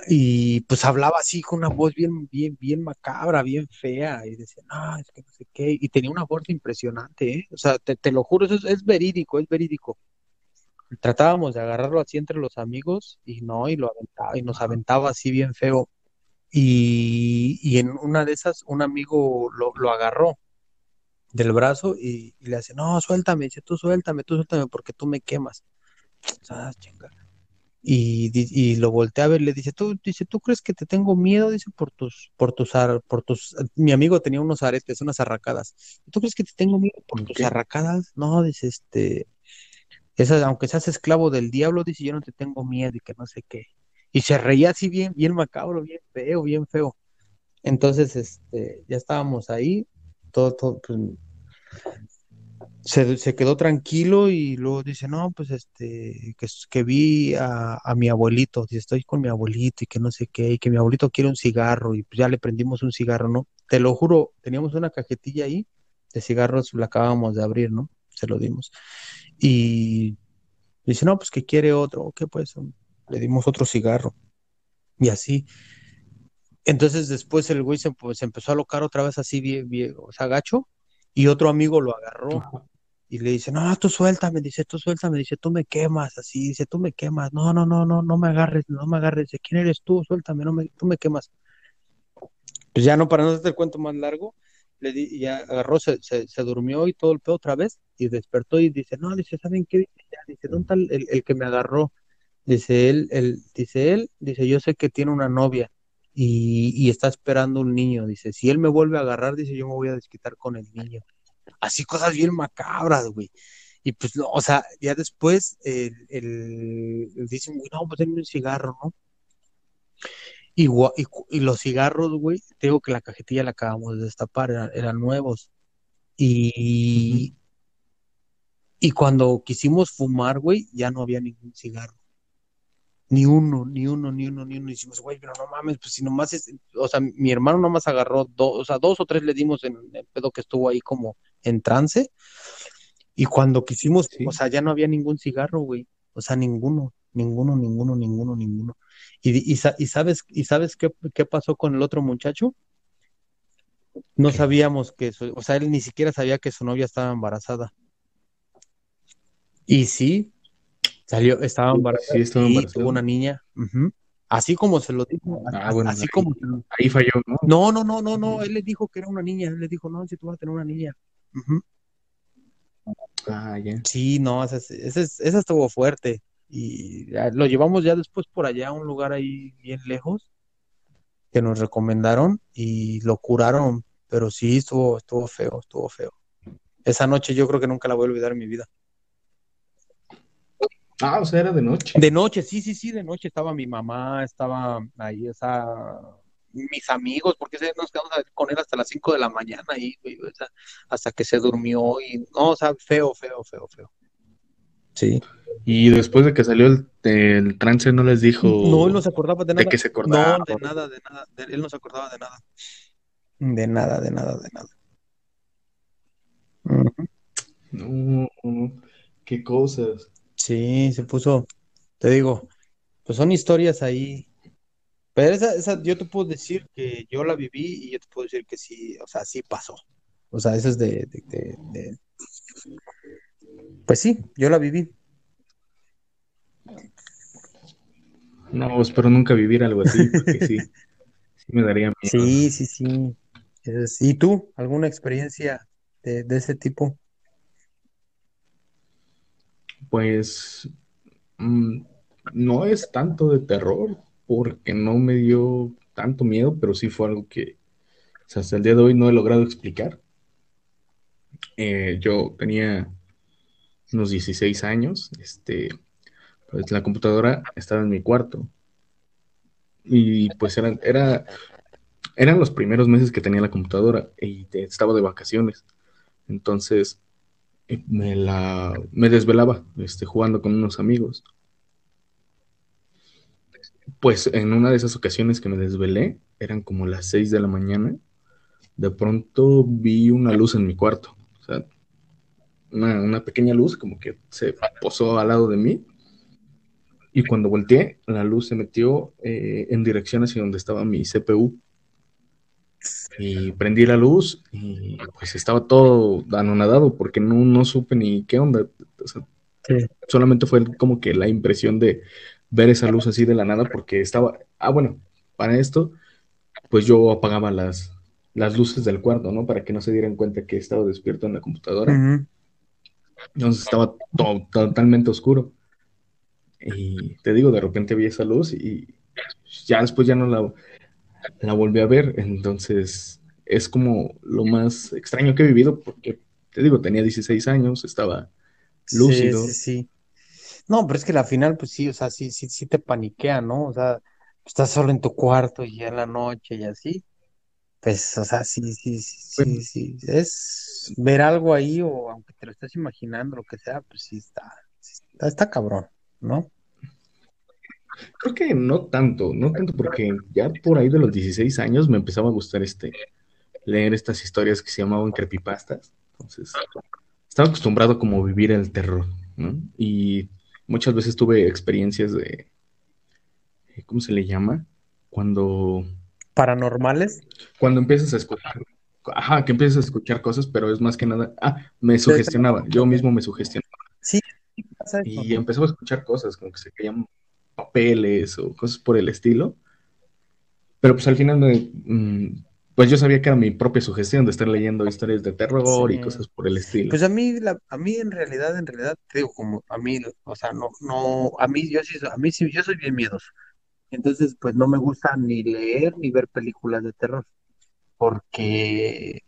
Y pues hablaba así con una voz bien, bien, bien macabra, bien fea, y decía, no, es que no sé qué, y tenía una voz impresionante, ¿eh? O sea, te, te lo juro, eso es, es verídico, es verídico. Tratábamos de agarrarlo así entre los amigos, y no, y lo aventaba, y nos aventaba así bien feo. Y, y en una de esas, un amigo lo, lo agarró del brazo y, y le hace, no, suéltame, dice, tú suéltame, tú suéltame porque tú me quemas. Ah. Y, y lo voltea a ver, le dice, tú, dice, ¿tú crees que te tengo miedo? Dice, por tus, por tus, por tus, mi amigo tenía unos aretes, unas arracadas. ¿Tú crees que te tengo miedo por tus arracadas? No, dice, este, esa, aunque seas esclavo del diablo, dice, yo no te tengo miedo y que no sé qué. Y se reía así bien, bien macabro, bien feo, bien feo. Entonces, este, ya estábamos ahí, todo, todo, pues, se, se quedó tranquilo y luego dice, no, pues este, que, que vi a, a mi abuelito, estoy con mi abuelito y que no sé qué, y que mi abuelito quiere un cigarro y pues ya le prendimos un cigarro, ¿no? Te lo juro, teníamos una cajetilla ahí de cigarros, la acabamos de abrir, ¿no? Se lo dimos. Y dice, no, pues que quiere otro, ok, pues um, le dimos otro cigarro y así. Entonces después el güey se, pues, empezó a alocar otra vez así, bien, bien, o sea, gacho, y otro amigo lo agarró Ajá. y le dice, no, tú suéltame, dice, tú suéltame, dice, tú me quemas, así, dice, tú me quemas, no, no, no, no, no me agarres, no me agarres, dice, ¿quién eres tú? Suéltame, no me, tú me quemas. Pues ya no, para no hacer el cuento más largo, le di, y ya agarró, se, se, se durmió y todo el pedo otra vez, y despertó y dice, no, dice, ¿saben qué? Dice, ya, dice, ¿dónde está el, el- el que me agarró? Dice él, él, dice él, dice, yo sé que tiene una novia y, y está esperando un niño, dice, si él me vuelve a agarrar, dice, yo me voy a desquitar con el niño. Así cosas bien macabras, güey. Y pues, no, o sea, ya después el, el, el dicen, güey, no, pues denme un cigarro, ¿no? Y, y, los cigarros, güey, te digo que la cajetilla la acabamos de destapar, eran, eran nuevos. Y, y cuando quisimos fumar, güey, ya no había ningún cigarro. Ni uno, ni uno, ni uno, ni uno. Y decimos, güey, pero no mames, pues si nomás es, o sea, mi hermano nomás agarró dos, o sea, dos o tres le dimos en el pedo que estuvo ahí como en trance. Y cuando quisimos, o sea, ya no había ningún cigarro, güey. O sea, ninguno, ninguno, ninguno, ninguno, ninguno. Y, y, y sabes, y sabes qué, qué pasó con el otro muchacho? No ¿Qué? sabíamos que, su- o sea, él ni siquiera sabía que su novia estaba embarazada. Y sí, salió, estaba embarazada Sí, estaba y tuvo una niña. Así como se lo dijo, Ah, bueno, así ahí, como ahí falló, ¿no? No, no, no, no, no, él le dijo que era una niña, él le dijo, no, si tú vas a tener una niña. Ah. Sí, no, esa, esa, esa estuvo fuerte. y lo llevamos ya después por allá a un lugar ahí bien lejos que nos recomendaron y lo curaron, pero sí estuvo, estuvo feo, estuvo feo. Esa noche yo creo que nunca la voy a olvidar en mi vida. Ah, o sea, era de noche. De noche, sí, sí, sí, de noche estaba mi mamá, estaba ahí, esa, mis amigos, porque nos quedamos con él hasta las 5 de la mañana ahí, güey, o sea, hasta que se durmió y, no, o sea, feo, feo, feo, feo. Sí. Y después de que salió el, el trance, no les dijo. No, él no se acordaba de nada. De que se acordaba. No, de nada, de nada. de- él no se acordaba de nada. De nada, de nada, de nada. Ujú. No, no, qué cosas. Sí, se puso, te digo, pues son historias ahí. Pero esa, esa, yo te puedo decir que yo la viví y yo te puedo decir que sí, o sea, sí pasó. O sea, esa es de, de, de- de- Pues sí, yo la viví. No, espero nunca vivir algo así, porque sí, sí me daría miedo. Sí, sí, sí. ¿Y tú? ¿Alguna experiencia de, de ese tipo? Pues mm, no es tanto de terror, porque no me dio tanto miedo, pero sí fue algo que hasta el día de hoy no he logrado explicar. Eh, yo tenía unos 16 años, este, pues la computadora estaba en mi cuarto y pues eran, era, eran los primeros meses que tenía la computadora y estaba de vacaciones. Entonces me la, me desvelaba, este, jugando con unos amigos. Pues en una de esas ocasiones que me desvelé, eran como las 6 de la mañana, de pronto vi una luz en mi cuarto, o sea, una, una pequeña luz como que se posó al lado de mí. Y cuando volteé, la luz se metió eh, en dirección hacia donde estaba mi CPU y prendí la luz y pues estaba todo anonadado porque no, no supe ni qué onda, o sea, Sí. solamente fue como que la impresión de ver esa luz así de la nada porque estaba, ah bueno, para esto pues yo apagaba las, las luces del cuarto, ¿no? Para que no se dieran cuenta que estaba despierto en la computadora. Entonces estaba to- totalmente oscuro. Y te digo, de repente vi esa luz y ya después ya no la, la volví a ver. Entonces es como lo más extraño que he vivido porque, te digo, tenía 16 años, estaba Sí, lúcido. sí, sí. No, pero es que la final, pues sí, o sea, sí, sí, sí te paniquea, ¿no? O sea, estás solo en tu cuarto y ya en la noche y así. Pues, o sea, sí, sí, sí, sí, sí. Es ver algo ahí o aunque te lo estés imaginando, lo que sea, pues sí está, sí está, está cabrón, ¿no? Creo que no tanto, no tanto porque ya por ahí de los 16 años me empezaba a gustar este, leer estas historias que se llamaban creepypastas. Entonces, estaba acostumbrado como a vivir el terror, ¿no? Y muchas veces tuve experiencias de, ¿cómo se le llama? Cuando, Paranormales. cuando empiezas a escuchar, ajá, que empiezas a escuchar cosas, pero es más que nada, ah, me sugestionaba, yo mismo me sugestionaba. Sí, sí pasa eso. Y empezaba a escuchar cosas, como que se caían papeles o cosas por el estilo. Pero pues al final, me, mm, pues yo sabía que era mi propia sugestión de estar leyendo historias de terror y Sí. cosas por el estilo. Pues a mí, la, a mí en realidad, en realidad, te digo, como a mí, o sea, no, no, a mí, yo sí, a mí sí, yo soy bien miedoso. Entonces, pues no me gusta ni leer ni ver películas de terror, porque,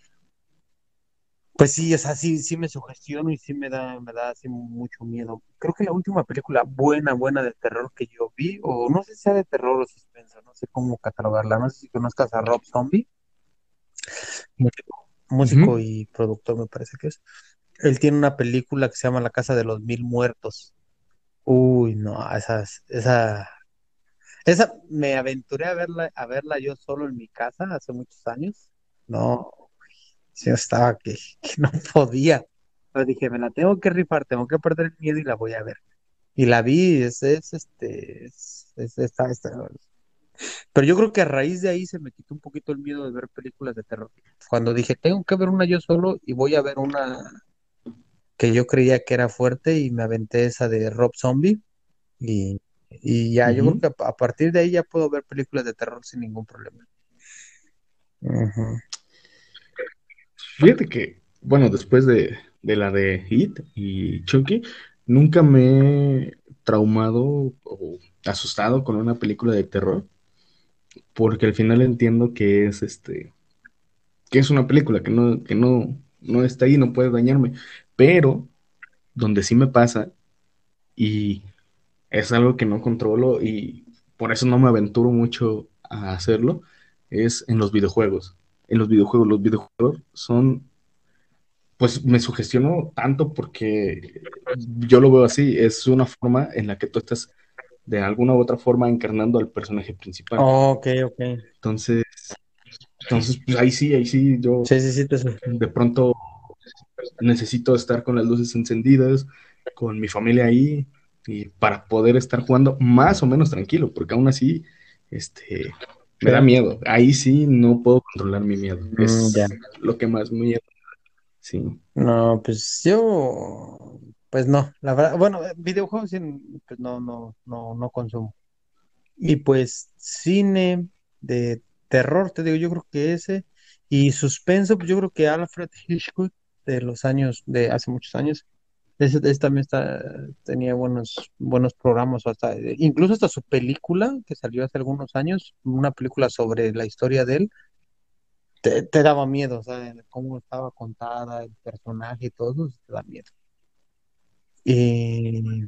pues sí, o sea, sí, sí me sugestiono y sí me da, me da así mucho miedo. Creo que la última película buena, buena de terror que yo vi, o no sé si sea de terror o suspenso, no sé cómo catalogarla, no sé si conozcas a Rob Zombie, músico, y productor me parece que es. Él tiene una película que se llama La Casa de los Mil Muertos. Uy, no, esa, esa, esa me aventuré a verla, a verla yo solo en mi casa hace muchos años. No, yo estaba que, que no podía. Pero dije, me la tengo que rifar, tengo que perder el miedo y la voy a ver. Y la vi, es, es este, es, es- está- está- Pero yo creo que a raíz de ahí se me quitó un poquito el miedo de ver películas de terror. Cuando dije, tengo que ver una yo solo y voy a ver una que yo creía que era fuerte y me aventé esa de Rob Zombie y, y ya, yo creo que a, a partir de ahí ya puedo ver películas de terror sin ningún problema. Ujú. Fíjate que, bueno, después de, de la de It y Chucky, nunca me he traumado o asustado con una película de terror, porque al final entiendo que es este, que es una película que no, que no, no está ahí, no puede dañarme, pero donde sí me pasa y es algo que no controlo y por eso no me aventuro mucho a hacerlo, es en los videojuegos. En los videojuegos, los videojuegos son, pues me sugestionó tanto porque yo lo veo así, es una forma en la que tú estás de alguna u otra forma encarnando al personaje principal. Oh, ok, ok. Entonces, entonces pues ahí sí, ahí sí, yo Sí, sí, sí, te de pronto necesito estar con las luces encendidas, con mi familia ahí, y para poder estar jugando más o menos tranquilo, porque aún así, este, me da miedo. Ahí sí no puedo controlar mi miedo. Mm, Es ya. lo que más miedo. Sí. No, pues yo, pues no, la verdad, bueno, videojuegos pues no, no, no, no consumo. Y pues cine de terror, te digo, yo creo que ese, y suspenso, pues yo creo que Alfred Hitchcock de los años, de hace muchos años, ese, ese también está, tenía buenos, buenos programas, hasta, incluso hasta su película, que salió hace algunos años, una película sobre la historia de él, te, te daba miedo, o sea, cómo estaba contada, el personaje y todo, eso te da miedo. Y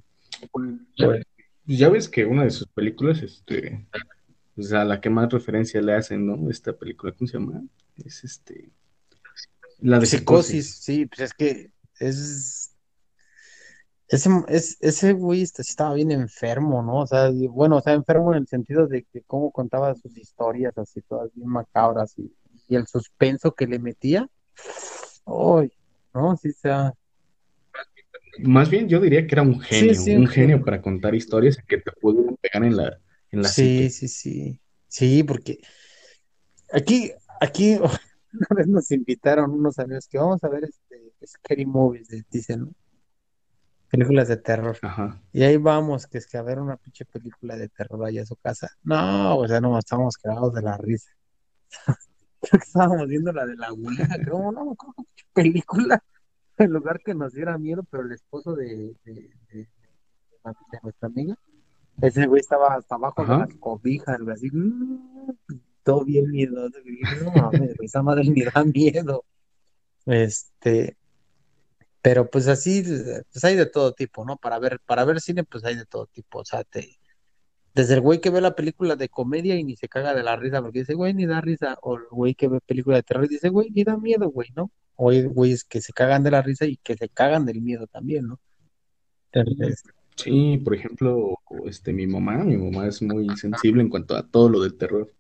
Pues, ya ves que una de sus películas, este, o sea, la que más referencia le hacen, ¿no? Esta película, ¿cómo se llama? Es este, la de psicosis, Psicosis. sí, pues es que es, ese, es, ese güey este, estaba bien enfermo, ¿no? O sea, bueno, o sea, enfermo en el sentido de que cómo contaba sus historias así, todas bien macabras y, y el suspenso que le metía. ¡Ay! ¿no? Sí, o sea, Más bien yo diría que era un genio, sí, un un genio para contar historias que te pudieran pegar en la, en la Sí, psique. sí, sí. Sí, porque aquí, aquí una vez nos invitaron unos amigos que vamos a ver este Scary Movies, dicen, ¿no? Películas de terror. Ajá. Y ahí vamos, que es que a ver una pinche película de terror allá a su casa. No, o sea, no, estábamos cagados de la risa. Creo que estábamos viendo la de la Ouija, creo, no, me película, en lugar que nos diera miedo, pero el esposo de, de, de- de de nuestra amiga, ese güey estaba hasta abajo de Ajá. las cobijas, güey, así, mm, todo bien miedoso. No mames, esa madre ni da miedo. Este, pero pues así, pues hay de todo tipo, ¿no? Para ver, para ver cine, pues hay de todo tipo. O sea, te, desde el güey que ve la película de comedia y ni se caga de la risa porque dice, güey, ni da risa. O el güey que ve película de terror y dice, güey, ni da miedo, güey, ¿no? O hay güeyes que se cagan de la risa y que se cagan del miedo también, ¿no? Entonces, Sí, por ejemplo, este, mi mamá, mi mamá es muy sensible en cuanto a todo lo del terror.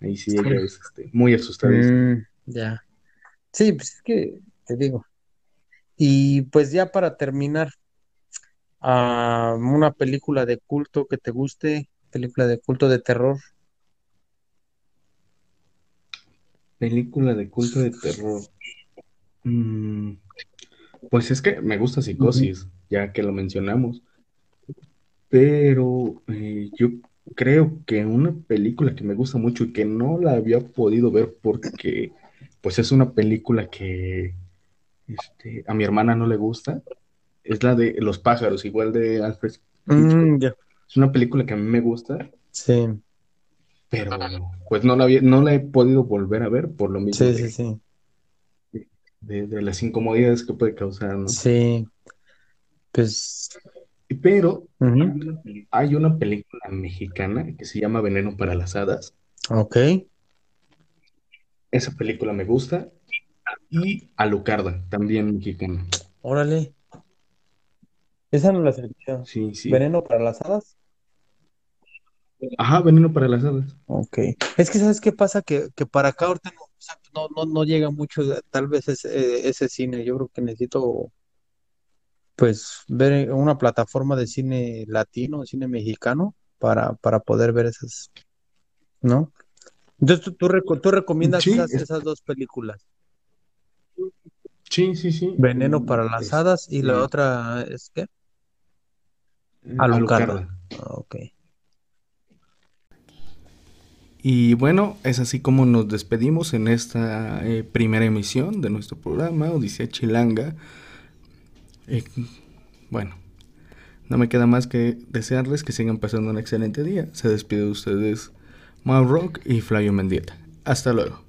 Ahí sí, ella es este, muy asustadiza. mm, ya. Sí, pues es que te digo. Y pues ya para terminar, ah, una película de culto que te guste, película de culto de terror. Película de culto de terror. Mm, pues es que me gusta. Psicosis, ya que lo mencionamos. Pero eh, yo creo que una película que me gusta mucho y que no la había podido ver porque pues es una película que este, a mi hermana no le gusta, es la de Los pájaros, igual de Alfred. Mm. Es una película que a mí me gusta, Sí, pero pues no la, había- no la he podido volver a ver por lo mismo sí, sí, de, sí. de, de las incomodidades que puede causar, ¿no? Sí, pues, Pero hay una película mexicana que se llama Veneno para las Hadas. Ok, Esa película me gusta. Y Alucarda, también mexicana. órale. Esa no la escuchado. Sí, sí. ¿Veneno para las hadas? Ajá, Veneno para las Hadas. Ok. Es que, ¿sabes qué pasa? Que, que para acá ahorita no, o sea, no, no, no llega mucho, tal vez ese, eh, ese cine. Yo creo que necesito, pues, ver una plataforma de cine latino, cine mexicano, para, para poder ver esas, ¿no? Entonces, tú, tú, tú recomiendas Sí, esas, es- esas dos películas. Sí, sí, sí. Veneno para Mm, las hadas y la otra es ¿qué? eh, Alucarda. Alucarda. Ok. Y bueno, es así como nos despedimos en esta eh, primera emisión de nuestro programa, Odisea Chilanga. Eh, bueno, No me queda más que desearles que sigan pasando un excelente día. Se despide de ustedes Mau Rock y Flavio Mendieta. Hasta luego.